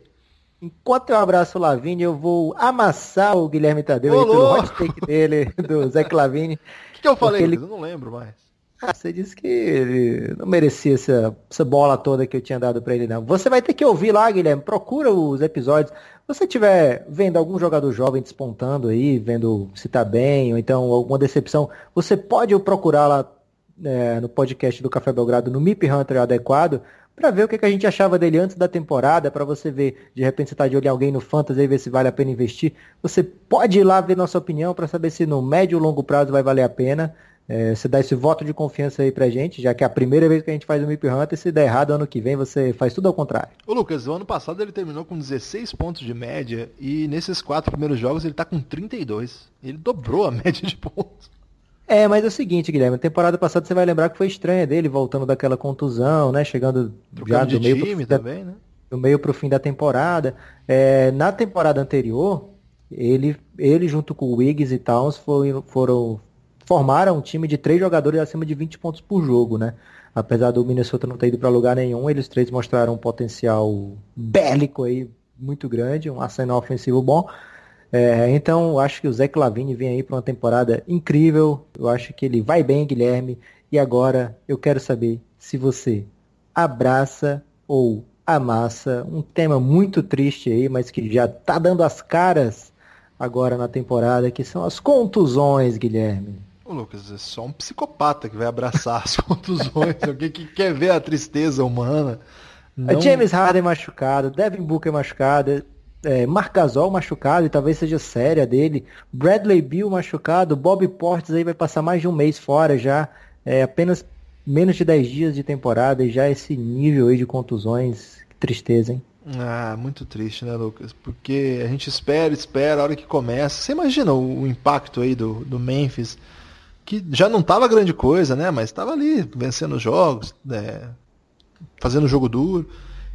Speaker 3: enquanto eu abraço o Lavini, eu vou amassar o Guilherme Tadeu aí, pelo hot take dele, do Zé Lavini.
Speaker 2: O que, que, eu falei? Ele... Eu não lembro mais.
Speaker 3: Ah, você disse que ele não merecia essa, essa bola toda que eu tinha dado para ele, não. Você vai ter que ouvir lá, Guilherme. Procura os episódios. Se você estiver vendo algum jogador jovem despontando aí, vendo se tá bem, ou então alguma decepção, você pode procurar lá é, no podcast do Café Belgrado, no MIP Hunter adequado, para ver o que, que, a gente achava dele antes da temporada, para você ver, de repente você está de olho em alguém no Fantasy e ver se vale a pena investir. Você pode ir lá ver nossa opinião para saber se no médio ou longo prazo vai valer a pena. É, você dá esse voto de confiança aí pra gente, já que é a primeira vez que a gente faz o MIP Hunter, se der errado ano que vem, você faz tudo ao contrário.
Speaker 2: Ô Lucas, o ano passado ele terminou com 16 pontos de média e nesses quatro primeiros jogos ele tá com 32. Ele dobrou a média de pontos.
Speaker 3: É, mas é o seguinte, Guilherme, temporada passada você vai lembrar que foi estranha dele, voltando daquela contusão, né? Chegando
Speaker 2: Trocando já do meio, time também,
Speaker 3: da, né? do meio pro fim da temporada. É, na temporada anterior, ele, ele junto com o Wiggs e Towns foram, foram, formaram um time de três jogadores acima de 20 pontos por jogo, né? Apesar do Minnesota não ter ido para lugar nenhum, eles três mostraram um potencial bélico aí muito grande, um arsenal ofensivo bom. É, então, acho que o Zé Clavini vem aí para uma temporada incrível. Eu acho que ele vai bem, Guilherme. E agora eu quero saber se você abraça ou amassa um tema muito triste aí, mas que já tá dando as caras agora na temporada, que são as contusões, Guilherme.
Speaker 2: Ô Lucas, é só um psicopata que vai abraçar as contusões, alguém que quer ver a tristeza humana.
Speaker 3: Não... James Harden machucado, Devin Booker machucado, é, Marc Gasol machucado e talvez seja séria dele. Bradley Bill machucado. Bob Portes aí vai passar mais de um mês fora já. É, apenas menos de 10 dias de temporada e já esse nível aí de contusões. Que tristeza, hein?
Speaker 2: Ah, muito triste, né, Lucas? Porque a gente espera, espera, a hora que começa. Você imagina o, o impacto aí do, do Memphis, que já não tava grande coisa, né? Mas estava ali vencendo jogos, né? fazendo jogo duro.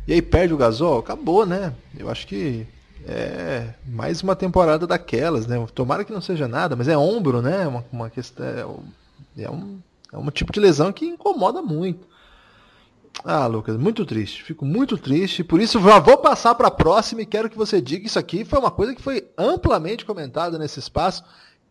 Speaker 2: E aí perde o Gasol, acabou, né? Eu acho que é mais uma temporada daquelas, né? Tomara que não seja nada, mas é ombro, né? Uma, uma questão, é, é um, é um tipo de lesão que incomoda muito. Ah, Lucas, muito triste. Fico muito triste. Por isso, já vou passar para a próxima e quero que você diga isso aqui. Foi uma coisa que foi amplamente comentada nesse espaço.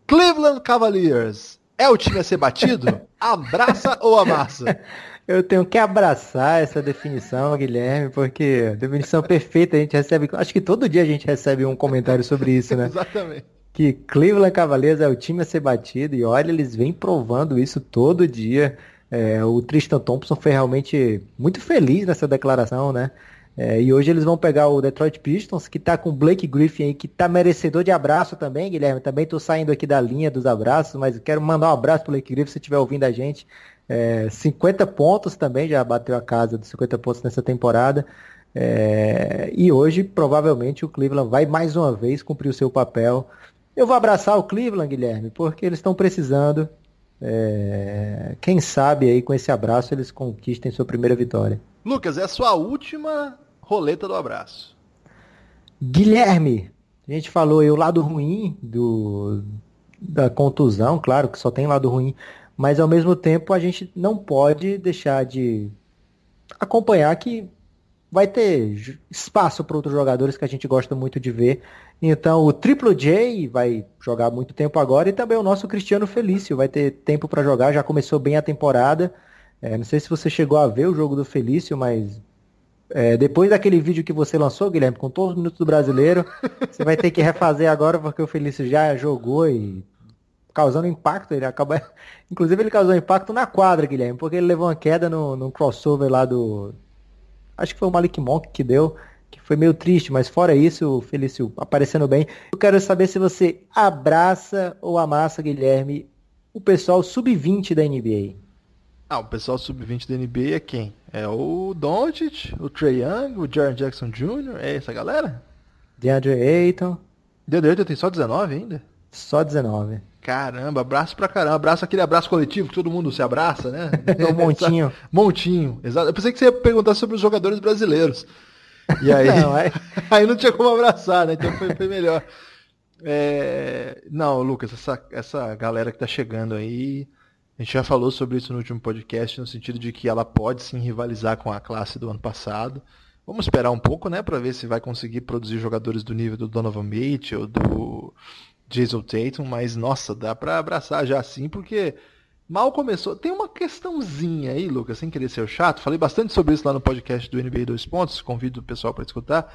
Speaker 2: Cleveland Cavaliers é o time a ser batido? Abraça ou amassa?
Speaker 3: Eu tenho que abraçar essa definição, Guilherme, porque definição perfeita a gente recebe. Acho que todo dia a gente recebe um comentário sobre isso, né?
Speaker 2: Exatamente.
Speaker 3: Que Cleveland Cavaliers é o time a ser batido, e olha, eles vêm provando isso todo dia. É, o Tristan Thompson foi realmente muito feliz nessa declaração, né? É, e hoje eles vão pegar o Detroit Pistons, que tá com o Blake Griffin aí, que tá merecedor de abraço também, Guilherme. Também tô saindo aqui da linha dos abraços, mas quero mandar um abraço pro Blake Griffin se estiver ouvindo a gente. É, 50 pontos também, já bateu a casa dos 50 pontos nessa temporada. É, e hoje, provavelmente, o Cleveland vai mais uma vez cumprir o seu papel. Eu vou abraçar o Cleveland, Guilherme, porque eles estão precisando. É, quem sabe aí com esse abraço eles conquistem sua primeira vitória.
Speaker 2: Lucas, é a sua última roleta do abraço.
Speaker 3: Guilherme, a gente falou aí o lado ruim do, da contusão, claro que só tem lado ruim, mas ao mesmo tempo a gente não pode deixar de acompanhar que vai ter espaço para outros jogadores que a gente gosta muito de ver. Então o Triple J vai jogar muito tempo agora e também o nosso Cristiano Felício vai ter tempo para jogar, já começou bem a temporada. É, não sei se você chegou a ver o jogo do Felício, mas é, depois daquele vídeo que você lançou, Guilherme, com todos os minutos do brasileiro, você vai ter que refazer agora porque o Felício já jogou e causando impacto, ele acaba. Inclusive ele causou impacto na quadra, Guilherme, porque ele levou uma queda no, no crossover lá do. Acho que foi o Malik Monk que deu, que foi meio triste, mas fora isso, o Felício aparecendo bem. Eu quero saber se você abraça ou amassa, Guilherme, o pessoal sub-20 da NBA.
Speaker 2: Ah, o pessoal sub-20 da NBA é quem? É o Doncic, o Trey Young, o Jaron Jackson Jr., é essa galera?
Speaker 3: DeAndre Ayton.
Speaker 2: DeAndre Ayton tem só 19 ainda?
Speaker 3: Só 19.
Speaker 2: Caramba, abraço pra caramba. Abraço aquele abraço coletivo que todo mundo se abraça, né?
Speaker 3: o montinho.
Speaker 2: montinho, exato. Eu pensei que você ia perguntar sobre os jogadores brasileiros. E aí não, é... aí não tinha como abraçar, né? Então foi, foi melhor. É... Não, Lucas, essa, essa galera que tá chegando aí, a gente já falou sobre isso no último podcast, no sentido de que ela pode sim rivalizar com a classe do ano passado. Vamos esperar um pouco, né, para ver se vai conseguir produzir jogadores do nível do Donovan Mitchell, do Jason Tatum, mas nossa, dá para abraçar já assim, porque mal começou. Tem uma questãozinha aí, Lucas, sem querer ser chato, falei bastante sobre isso lá no podcast do NBA 2 Pontos, convido o pessoal para escutar.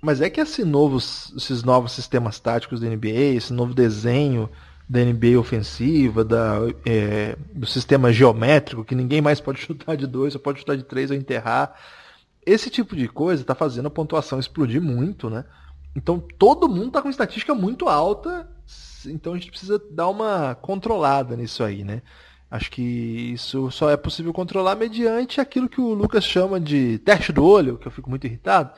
Speaker 2: Mas é que esse novos, esses novos sistemas táticos da NBA, esse novo desenho da NBA ofensiva, da, é, do sistema geométrico, que ninguém mais pode chutar de dois, só pode chutar de três ou enterrar. Esse tipo de coisa está fazendo a pontuação explodir muito, né? Então todo mundo está com estatística muito alta, então a gente precisa dar uma controlada nisso aí, né? Acho que isso só é possível controlar mediante aquilo que o Lucas chama de teste do olho, que eu fico muito irritado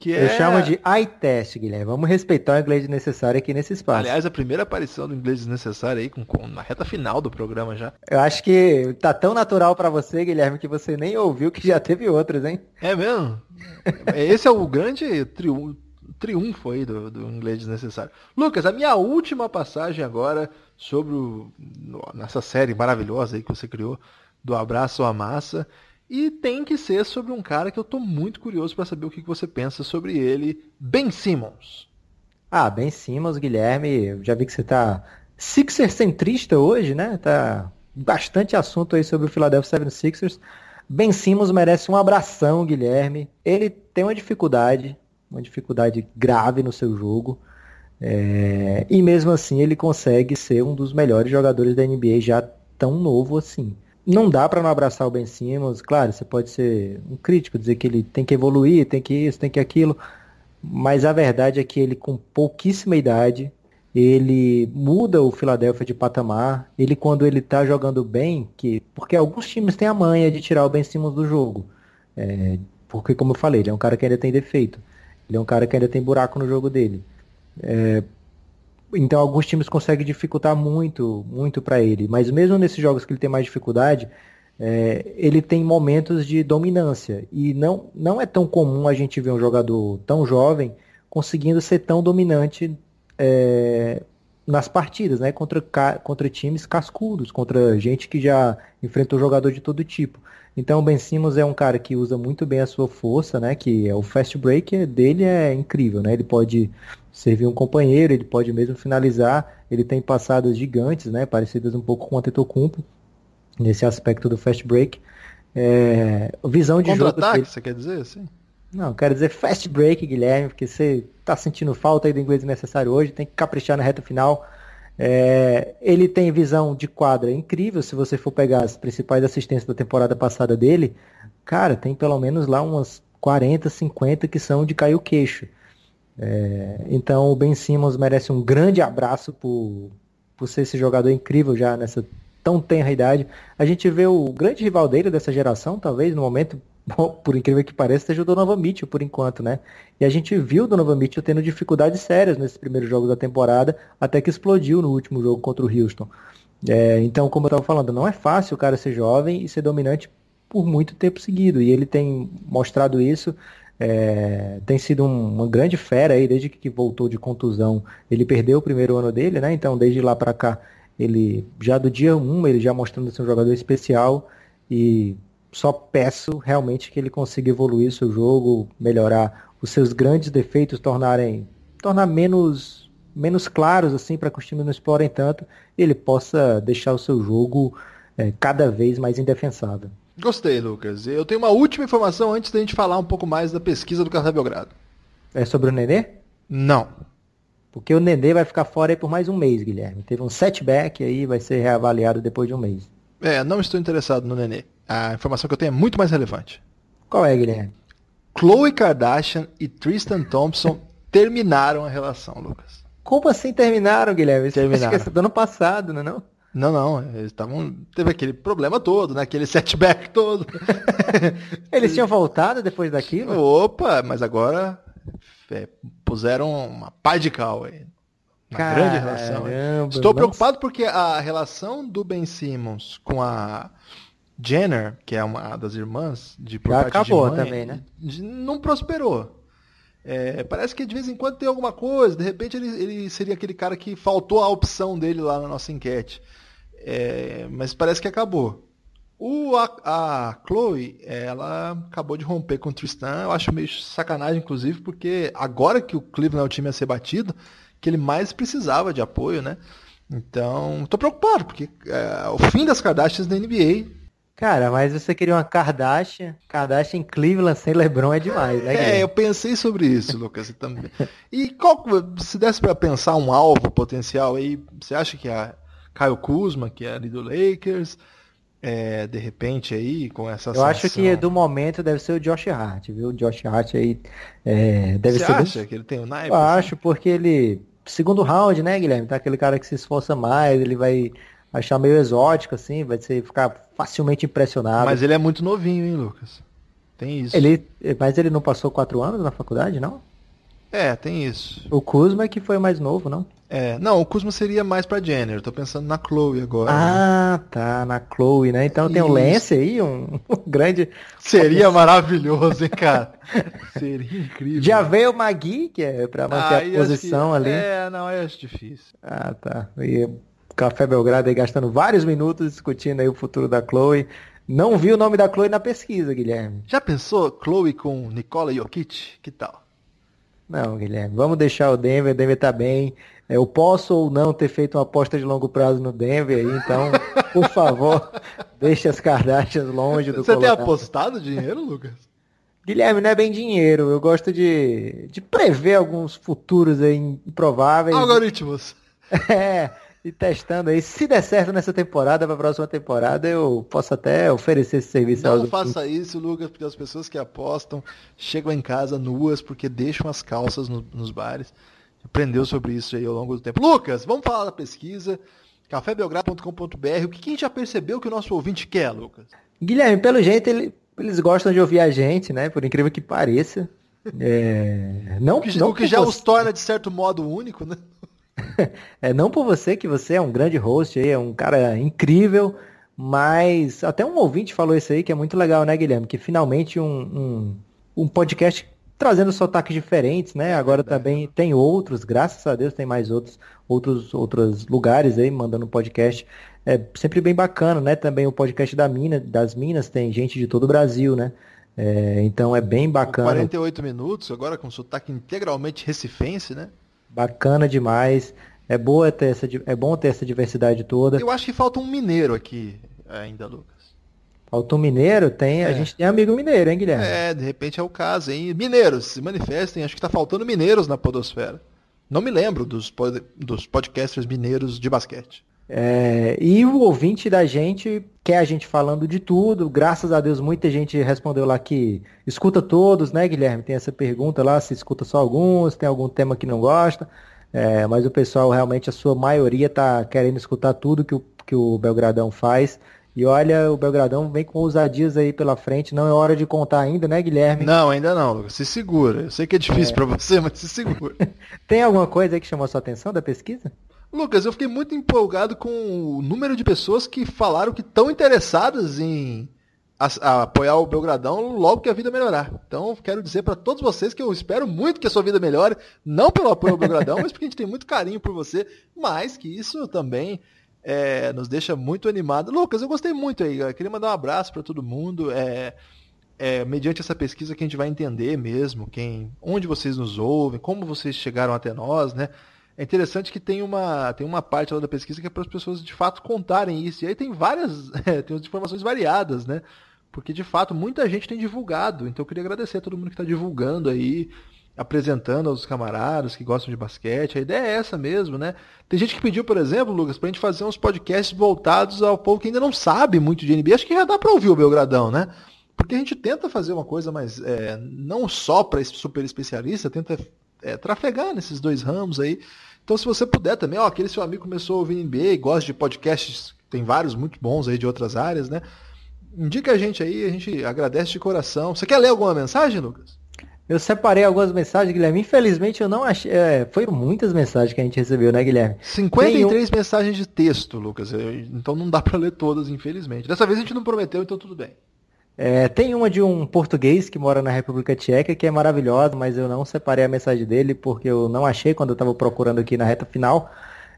Speaker 2: que
Speaker 3: é... Eu chamo de iTest, Guilherme. Vamos respeitar o inglês desnecessário aqui nesse espaço.
Speaker 2: Aliás, a primeira aparição do inglês desnecessário aí, com, com, na reta final do programa já.
Speaker 3: Eu acho que tá tão natural para você, Guilherme, que você nem ouviu que já teve outros, hein?
Speaker 2: É mesmo? Esse é o grande triunfo, triunfo aí do, do inglês desnecessário. Lucas, a minha última passagem agora sobre o, nessa série maravilhosa aí que você criou, do Abraço à Massa. E tem que ser sobre um cara que eu estou muito curioso para saber o que você pensa sobre ele, Ben Simmons.
Speaker 3: Ah, Ben Simmons, Guilherme, já vi que você está Sixer centrista hoje, né? Tá bastante assunto aí sobre o Philadelphia 76ers. Ben Simmons merece um abração, Guilherme. Ele tem uma dificuldade, uma dificuldade grave no seu jogo. É... E mesmo assim ele consegue ser um dos melhores jogadores da NBA já tão novo assim não dá para não abraçar o Ben Simmons. Claro, você pode ser um crítico, dizer que ele tem que evoluir, tem que isso, tem que aquilo. mas a verdade é que ele com pouquíssima idade, ele muda o Philadelphia de patamar. Ele quando ele tá jogando bem, que porque alguns times têm a manha de tirar o Ben Simmons do jogo. É, porque como eu falei, ele é um cara que ainda tem defeito. Ele é um cara que ainda tem buraco no jogo dele. É, então alguns times conseguem dificultar muito, muito para ele. Mas mesmo nesses jogos que ele tem mais dificuldade, é, ele tem momentos de dominância. E não, não é tão comum a gente ver um jogador tão jovem conseguindo ser tão dominante é, nas partidas, né? Contra, contra times cascudos, contra gente que já enfrentou jogador de todo tipo. Então o Ben Simmons é um cara que usa muito bem a sua força, né? Que é o fast break dele é incrível, né? Ele pode servir um companheiro, ele pode mesmo finalizar, ele tem passadas gigantes, né? Parecidas um pouco com o Antetokounmpo nesse aspecto do fast break. É, visão de
Speaker 2: jogo. Contra-ataque, você quer dizer assim?
Speaker 3: Não, quero dizer fast break, Guilherme, porque você tá sentindo falta aí do inglês necessário hoje, tem que caprichar na reta final. É, ele tem visão de quadra incrível, se você for pegar as principais assistências da temporada passada dele, cara, tem pelo menos lá umas 40, 50 que são de cair o queixo. É, então o Ben Simmons merece um grande abraço por, por ser esse jogador incrível já nessa tão tenra idade. A gente vê o grande rival dele dessa geração, talvez, no momento, por incrível que pareça, seja o Donovan Mitchell por enquanto, né? E a gente viu o Donovan Mitchell tendo dificuldades sérias nesses primeiros jogos da temporada, até que explodiu no último jogo contra o Houston. É, então, como eu estava falando, não é fácil o cara ser jovem e ser dominante por muito tempo seguido. E ele tem mostrado isso. É, tem sido um, uma grande fera aí, desde que voltou de contusão. Ele perdeu o primeiro ano dele, né? Então, desde lá para cá, ele já do dia 1, ele já mostrando ser um jogador especial. E só peço realmente que ele consiga evoluir seu jogo, melhorar os seus grandes defeitos, tornarem tornar menos menos claros assim para que os times não explorem tanto, e ele possa deixar o seu jogo é, cada vez mais indefensável.
Speaker 2: Gostei, Lucas. Eu tenho uma última informação antes da gente falar um pouco mais da pesquisa do Café Belgrado.
Speaker 3: É sobre o Nenê?
Speaker 2: Não.
Speaker 3: Porque o Nenê vai ficar fora aí por mais um mês, Guilherme. Teve um setback aí, vai ser reavaliado depois de um mês.
Speaker 2: É, não estou interessado no Nenê. A informação que eu tenho é muito mais relevante.
Speaker 3: Qual é, Guilherme?
Speaker 2: Khloe Kardashian e Tristan Thompson terminaram a relação, Lucas.
Speaker 3: Como assim terminaram, Guilherme? terminaram. Acho que do ano passado, não é não?
Speaker 2: Não, não, eles estavam. Teve aquele problema todo, né? Aquele setback todo.
Speaker 3: eles tinham voltado depois daquilo?
Speaker 2: Opa, mas agora é, puseram uma pá de cal aí. Uma Caramba, grande relação. Estou preocupado porque a relação do Ben Simmons com a Jenner, que é uma das irmãs de
Speaker 3: por Já acabou mãe, também, né?
Speaker 2: Não prosperou. É, parece que de vez em quando tem alguma coisa, de repente ele, ele seria aquele cara que faltou a opção dele lá na nossa enquete. É, mas parece que acabou. O, a, a Chloe, ela acabou de romper com o Tristan, eu acho meio sacanagem, inclusive, porque agora que o Cleveland é o time a ser batido, que ele mais precisava de apoio, né? Então, tô preocupado, porque é, o fim das Kardashians da NBA
Speaker 3: Cara, mas você queria uma Kardashian? Kardashian em Cleveland sem LeBron é demais, né?
Speaker 2: É, eu pensei sobre isso, Lucas, também. E qual, se desse para pensar um alvo potencial aí, você acha que a Kyle Kuzma, que é ali do Lakers, é, de repente aí, com essa
Speaker 3: Eu acho que do momento deve ser o Josh Hart, viu? O Josh Hart aí é, deve
Speaker 2: você
Speaker 3: ser...
Speaker 2: Você acha que ele tem o naipe?
Speaker 3: Eu assim? acho, porque ele... Segundo round, né, Guilherme? Tá aquele cara que se esforça mais, ele vai achar meio exótico, assim, vai ser, ficar facilmente impressionado.
Speaker 2: Mas ele é muito novinho, hein, Lucas? Tem isso.
Speaker 3: Ele, mas ele não passou quatro anos na faculdade, não?
Speaker 2: É, tem isso.
Speaker 3: O Kuzma é que foi mais novo, não?
Speaker 2: É, não, o Kuzma seria mais pra Jenner. Eu tô pensando na Chloe agora.
Speaker 3: Ah, né? tá, na Chloe, né? Então isso. tem o Lance aí, um, um grande.
Speaker 2: Seria maravilhoso, hein, cara? seria incrível.
Speaker 3: Já veio o Magui, que é pra manter ah, a posição
Speaker 2: que...
Speaker 3: ali.
Speaker 2: É, não, eu acho difícil.
Speaker 3: Ah, tá. E Café Belgrado aí gastando vários minutos discutindo aí o futuro da Chloe. Não vi o nome da Chloe na pesquisa, Guilherme.
Speaker 2: Já pensou Chloe com Nicola Jokic? Que tal?
Speaker 3: Não, Guilherme, vamos deixar o Denver, o Denver tá bem. É, eu posso ou não ter feito uma aposta de longo prazo no Denver aí, então, por favor, deixe as Kardashians longe do
Speaker 2: Você Colorado. tem apostado dinheiro, Lucas?
Speaker 3: Guilherme, não é bem dinheiro. Eu gosto de, de prever alguns futuros aí improváveis.
Speaker 2: Algoritmos.
Speaker 3: É, e testando aí. Se der certo nessa temporada, para a próxima temporada, eu posso até oferecer esse serviço
Speaker 2: Não faça isso, Lucas, porque as pessoas que apostam chegam em casa nuas porque deixam as calças no, nos bares. Aprendeu sobre isso aí ao longo do tempo. Lucas, vamos falar da pesquisa. cafébelgrado.com.br. O que, que a gente já percebeu que o nosso ouvinte quer, Lucas?
Speaker 3: Guilherme, pelo jeito ele, eles gostam de ouvir a gente, né? Por incrível que pareça. É... Não,
Speaker 2: o que,
Speaker 3: não
Speaker 2: o que já você... os torna de certo modo único, né?
Speaker 3: é, não por você, que você é um grande host aí, é um cara incrível, mas até um ouvinte falou isso aí, que é muito legal, né, Guilherme? Que finalmente um, um, um podcast trazendo sotaques diferentes, né? Agora também tem outros, graças a Deus tem mais outros, outros, outros lugares aí mandando podcast. É sempre bem bacana, né? Também o podcast da Mina, das Minas tem gente de todo o Brasil, né? É, então é bem bacana.
Speaker 2: 48 minutos, agora com sotaque integralmente recifense, né?
Speaker 3: Bacana demais. É, boa ter essa, é bom ter essa diversidade toda.
Speaker 2: Eu acho que falta um mineiro aqui ainda, Lucas.
Speaker 3: Falta um mineiro? Tem, é. A gente tem amigo mineiro, hein, Guilherme?
Speaker 2: É, de repente é o caso, hein? Mineiros, se manifestem. Acho que está faltando mineiros na podosfera. Não me lembro dos, dos podcasters mineiros de basquete.
Speaker 3: É, e o ouvinte da gente quer a gente falando de tudo. Graças a Deus, muita gente respondeu lá que escuta todos, né, Guilherme? Tem essa pergunta lá, se escuta só alguns, tem algum tema que não gosta. É, mas o pessoal, realmente, a sua maioria tá querendo escutar tudo que o, que o Belgradão faz. E olha, o Belgradão vem com ousadias aí pela frente. Não é hora de contar ainda, né, Guilherme?
Speaker 2: Não, ainda não, Lucas. Se segura. Eu sei que é difícil é. para você, mas se segura.
Speaker 3: tem alguma coisa aí que chamou a sua atenção da pesquisa?
Speaker 2: Lucas, eu fiquei muito empolgado com o número de pessoas que falaram que estão interessadas em a, a apoiar o Belgradão logo que a vida melhorar. Então, quero dizer para todos vocês que eu espero muito que a sua vida melhore, não pelo apoio ao Belgradão, mas porque a gente tem muito carinho por você, mas que isso também é, nos deixa muito animado. Lucas, eu gostei muito aí, eu queria mandar um abraço para todo mundo. É, é, mediante essa pesquisa que a gente vai entender mesmo quem, onde vocês nos ouvem, como vocês chegaram até nós, né? É interessante que tem uma, tem uma parte lá da pesquisa que é para as pessoas de fato contarem isso. E aí tem várias, é, tem informações variadas, né? Porque de fato muita gente tem divulgado. Então eu queria agradecer a todo mundo que está divulgando aí, apresentando aos camaradas que gostam de basquete. A ideia é essa mesmo, né? Tem gente que pediu, por exemplo, Lucas, para a gente fazer uns podcasts voltados ao povo que ainda não sabe muito de NBA. Acho que já dá para ouvir o Belgradão, né? Porque a gente tenta fazer uma coisa mais, é, não só para super especialista, tenta é, trafegar nesses dois ramos aí. Então, se você puder também, ó, aquele seu amigo começou a ouvir NBA, gosta de podcasts, tem vários muito bons aí de outras áreas, né? Indica a gente aí, a gente agradece de coração. Você quer ler alguma mensagem, Lucas?
Speaker 3: Eu separei algumas mensagens, Guilherme. Infelizmente eu não achei. É, foram muitas mensagens que a gente recebeu, né, Guilherme?
Speaker 2: 53 um... mensagens de texto, Lucas. Então não dá para ler todas, infelizmente. Dessa vez a gente não prometeu, então tudo bem.
Speaker 3: É, tem uma de um português que mora na República Tcheca que é maravilhosa, mas eu não separei a mensagem dele porque eu não achei quando eu estava procurando aqui na reta final.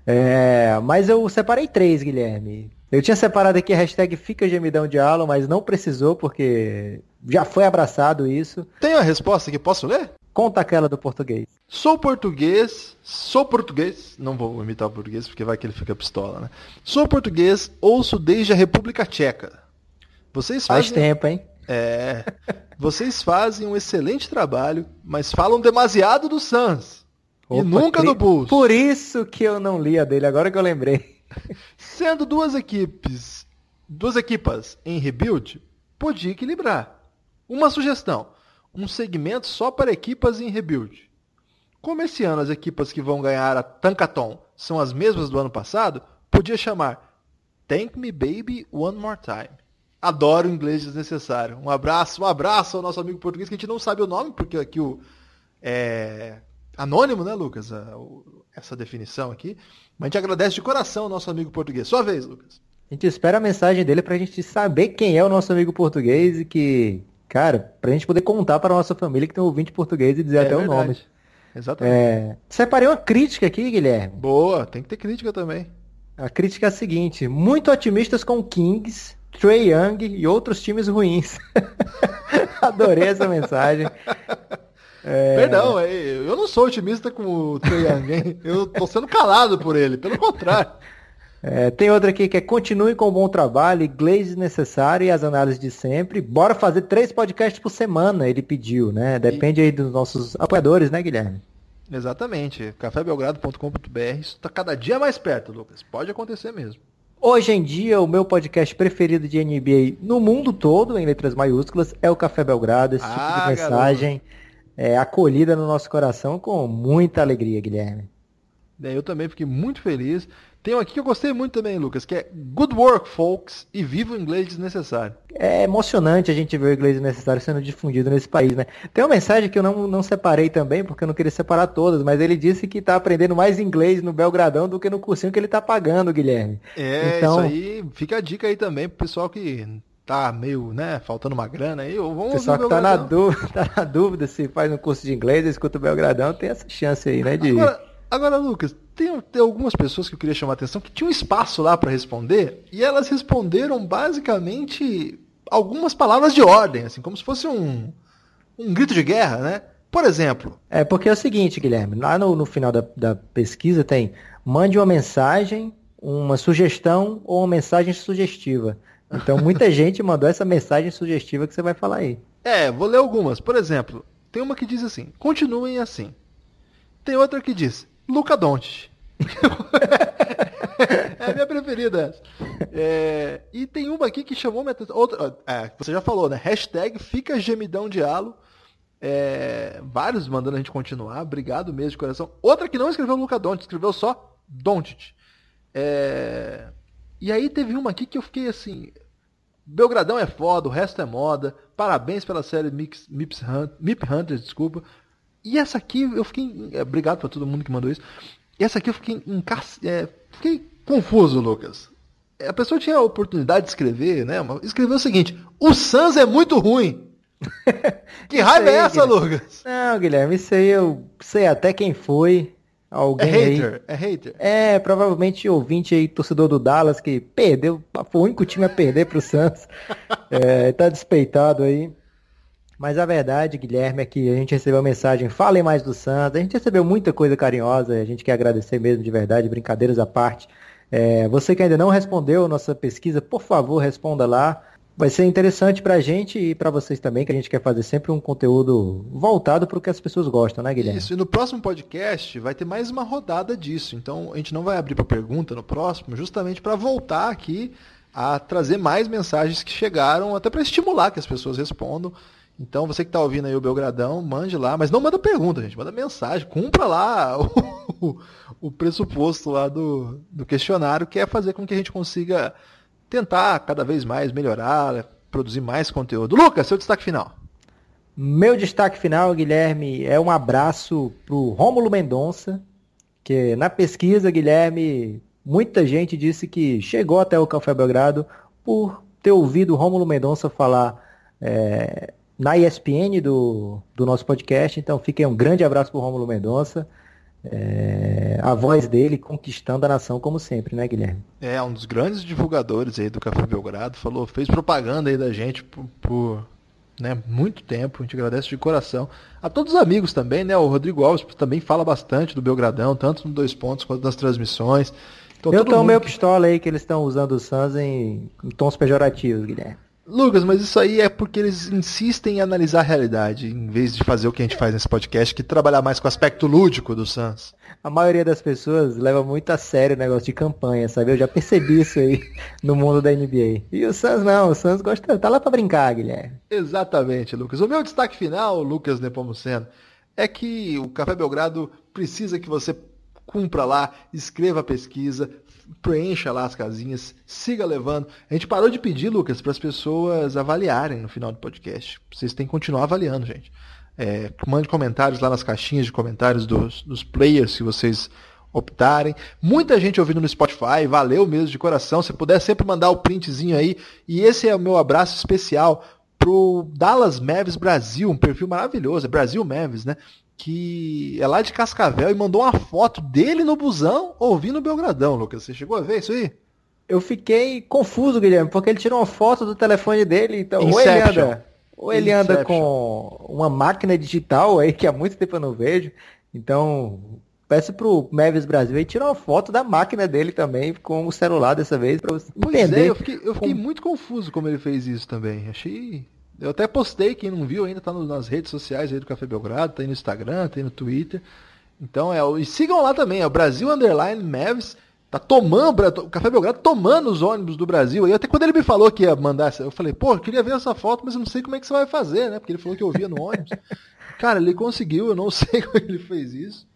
Speaker 3: É, mas eu separei três, Guilherme. Eu tinha separado aqui a hashtag Fica Gemidão de Alan, mas não precisou porque já foi abraçado isso.
Speaker 2: Tem a resposta que posso ler?
Speaker 3: Conta aquela do português.
Speaker 2: Sou português, sou português, não vou imitar o português porque vai que ele fica pistola, né? Sou português, ouço desde a República Tcheca. Vocês
Speaker 3: fazem... Faz tempo, hein?
Speaker 2: É. Vocês fazem um excelente trabalho, mas falam demasiado do Suns. Opa, e nunca do Bulls.
Speaker 3: Por isso que eu não li a dele, agora que eu lembrei.
Speaker 2: Sendo duas equipes, duas equipas em rebuild, podia equilibrar. Uma sugestão: um segmento só para equipas em rebuild. Como esse ano as equipas que vão ganhar a Tankaton são as mesmas do ano passado, podia chamar Thank Me Baby One More Time. Adoro o inglês desnecessário. Um abraço, um abraço ao nosso amigo português, que a gente não sabe o nome, porque aqui o. É anônimo, né, Lucas? Essa definição aqui. Mas a gente agradece de coração ao nosso amigo português. Sua vez, Lucas.
Speaker 3: A gente espera a mensagem dele pra gente saber quem é o nosso amigo português e que, cara, pra gente poder contar para nossa família que tem um ouvinte português e dizer é até verdade. o nome.
Speaker 2: Exatamente. É...
Speaker 3: Separei uma crítica aqui, Guilherme.
Speaker 2: Boa, tem que ter crítica também.
Speaker 3: A crítica é a seguinte: muito otimistas com Kings Trey Young e outros times ruins. Adorei essa mensagem.
Speaker 2: É... Perdão, é, eu não sou otimista com o Trey Young, hein? Eu tô sendo calado por ele, pelo contrário.
Speaker 3: É, tem outra aqui que é continue com o bom trabalho, inglês necessário e as análises de sempre. Bora fazer três podcasts por semana, ele pediu, né? Depende e... aí dos nossos apoiadores, né, Guilherme?
Speaker 2: Exatamente. cafébelgrado.com.br. Isso está cada dia mais perto, Lucas. Pode acontecer mesmo.
Speaker 3: Hoje em dia, o meu podcast preferido de NBA no mundo todo, em letras maiúsculas, é o Café Belgrado. Esse ah, tipo de ah, mensagem é acolhida no nosso coração com muita alegria, Guilherme.
Speaker 2: É, eu também fiquei muito feliz. Tem um aqui que eu gostei muito também, Lucas, que é Good Work, folks, e viva o inglês desnecessário.
Speaker 3: É emocionante a gente ver o inglês desnecessário sendo difundido nesse país, né? Tem uma mensagem que eu não, não separei também, porque eu não queria separar todas, mas ele disse que está aprendendo mais inglês no Belgradão do que no cursinho que ele está pagando, Guilherme.
Speaker 2: É, então... isso aí, fica a dica aí também pro pessoal que tá meio, né, faltando uma grana aí, vamos
Speaker 3: Pessoal que tá na, dúvida, tá na dúvida se faz um curso de inglês, escuta o Belgradão, tem essa chance aí, né, de...
Speaker 2: Agora, agora Lucas, tem, tem, algumas pessoas que eu queria chamar a atenção que tinham espaço lá para responder e elas responderam basicamente algumas palavras de ordem, assim, como se fosse um, um grito de guerra, né? Por exemplo.
Speaker 3: É, porque é o seguinte, Guilherme, lá no, no final da, da pesquisa tem mande uma mensagem, uma sugestão ou uma mensagem sugestiva. Então muita gente mandou essa mensagem sugestiva que você vai falar aí.
Speaker 2: É, vou ler algumas. Por exemplo, tem uma que diz assim: continuem assim. Tem outra que diz: Luca Doncic. é a minha preferida. É, e tem uma aqui que chamou minha atenção. Outra, é, você já falou, né? Hashtag fica gemidão de halo. É, vários mandando a gente continuar. Obrigado mesmo de coração. Outra que não escreveu Luca Doncic, escreveu só Doncic. É, e aí teve uma aqui que eu fiquei assim. Belgradão é foda, o resto é moda. Parabéns pela série Mips Hunt, Mip Hunters, desculpa. E essa aqui eu fiquei. É, obrigado para todo mundo que mandou isso. E essa aqui eu fiquei, é, fiquei confuso, Lucas. É, a pessoa tinha a oportunidade de escrever, né? Escreveu o seguinte: O Sans é muito ruim. que raiva é aí, é essa,
Speaker 3: Guilherme?
Speaker 2: Lucas?
Speaker 3: Não, Guilherme, isso aí eu sei até quem foi. Alguém é
Speaker 2: hater,
Speaker 3: aí.
Speaker 2: é hater.
Speaker 3: É, provavelmente ouvinte aí, torcedor do Dallas, que perdeu, foi o único time a perder pro Santos. é, tá despeitado aí. Mas a verdade, Guilherme, é que a gente recebeu a mensagem, falem mais do Santos. A gente recebeu muita coisa carinhosa, a gente quer agradecer mesmo de verdade, brincadeiras à parte. É, você que ainda não respondeu nossa pesquisa, por favor, responda lá. Vai ser interessante para a gente e para vocês também, que a gente quer fazer sempre um conteúdo voltado para o que as pessoas gostam, né, Guilherme?
Speaker 2: Isso, e no próximo podcast vai ter mais uma rodada disso. Então a gente não vai abrir para pergunta no próximo, justamente para voltar aqui a trazer mais mensagens que chegaram, até para estimular que as pessoas respondam. Então, você que está ouvindo aí o Belgradão, mande lá, mas não manda pergunta, gente, manda mensagem, cumpra lá o, o pressuposto lá do, do questionário, que é fazer com que a gente consiga tentar cada vez mais melhorar, produzir mais conteúdo. Lucas, seu destaque final.
Speaker 3: Meu destaque final, Guilherme, é um abraço para o Rômulo Mendonça, que na pesquisa, Guilherme, muita gente disse que chegou até o Café Belgrado por ter ouvido Rômulo Mendonça falar é, na ESPN do, do nosso podcast. Então fiquem um grande abraço para o Rômulo Mendonça. É, a voz dele conquistando a nação como sempre, né, Guilherme?
Speaker 2: É, um dos grandes divulgadores aí do Café Belgrado, falou, fez propaganda aí da gente por, por né, muito tempo, a gente agradece de coração. A todos os amigos também, né, o Rodrigo Alves também fala bastante do Belgradão, tanto no Dois Pontos quanto nas transmissões.
Speaker 3: Então, Eu tô meio pistola aí que eles estão usando o Suns em, em tons pejorativos, Guilherme.
Speaker 2: Lucas, mas isso aí é porque eles insistem em analisar a realidade, em vez de fazer o que a gente faz nesse podcast, que trabalhar mais com o aspecto lúdico do Suns.
Speaker 3: A maioria das pessoas leva muito a sério o negócio de campanha, sabe? Eu já percebi isso aí no mundo da NBA. E o Suns não, o Suns gosta, tá lá para brincar, Guilherme.
Speaker 2: Exatamente, Lucas. O meu destaque final, Lucas Nepomuceno, é que o Café Belgrado precisa que você cumpra lá, escreva a pesquisa, preencha lá as casinhas, siga levando. A gente parou de pedir, Lucas, para as pessoas avaliarem no final do podcast. Vocês têm que continuar avaliando, gente. É, mande comentários lá nas caixinhas de comentários dos, dos players se vocês optarem. Muita gente ouvindo no Spotify, valeu mesmo de coração. Se puder sempre mandar o printzinho aí. E esse é o meu abraço especial pro Dallas Mavis Brasil, um perfil maravilhoso, é Brasil Mavis, né? Que é lá de Cascavel e mandou uma foto dele no busão ouvindo o Belgradão, Lucas. Você chegou a ver isso aí?
Speaker 3: Eu fiquei confuso, Guilherme, porque ele tirou uma foto do telefone dele, então ou ele anda, ou ele anda com uma máquina digital aí que há muito tempo eu não vejo. Então, peço pro Mavis Brasil aí tirar uma foto da máquina dele também com o celular dessa vez para você pois é, entender.
Speaker 2: É, eu fiquei, eu fiquei muito confuso como ele fez isso também. Achei eu até postei, quem não viu ainda tá nas redes sociais aí do Café Belgrado, tá aí no Instagram, tá aí no Twitter. Então é, e sigam lá também, é o Brasil Underline Mavis. Tá tomando, o Café Belgrado tomando os ônibus do Brasil. E até quando ele me falou que ia mandar, eu falei, pô, eu queria ver essa foto, mas eu não sei como é que você vai fazer, né? Porque ele falou que eu via no ônibus. Cara, ele conseguiu, eu não sei como ele fez isso.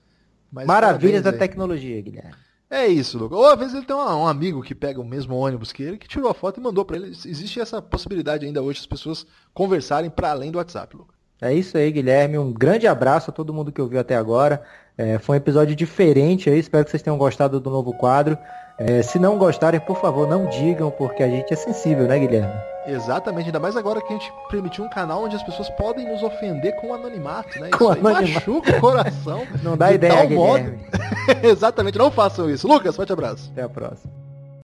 Speaker 3: Maravilhas da tecnologia, Guilherme.
Speaker 2: É isso, Lucas. Ou às vezes ele tem um, amigo que pega o mesmo ônibus que ele, que tirou a foto e mandou para ele. Existe essa possibilidade ainda hoje, as pessoas conversarem para além do WhatsApp, Lucas.
Speaker 3: É isso aí, Guilherme. Um grande abraço a todo mundo que ouviu até agora. É, foi um episódio diferente aí, espero que vocês tenham gostado do novo quadro. É, se não gostarem, por favor, não digam, porque a gente é sensível, né, Guilherme?
Speaker 2: Exatamente, ainda mais agora que a gente permitiu um canal onde as pessoas podem nos ofender com anonimato, né?
Speaker 3: Com isso anonimato. machuca
Speaker 2: o coração.
Speaker 3: não dá ideia.
Speaker 2: Modo... Exatamente, não façam isso. Lucas, forte abraço.
Speaker 3: Até a próxima.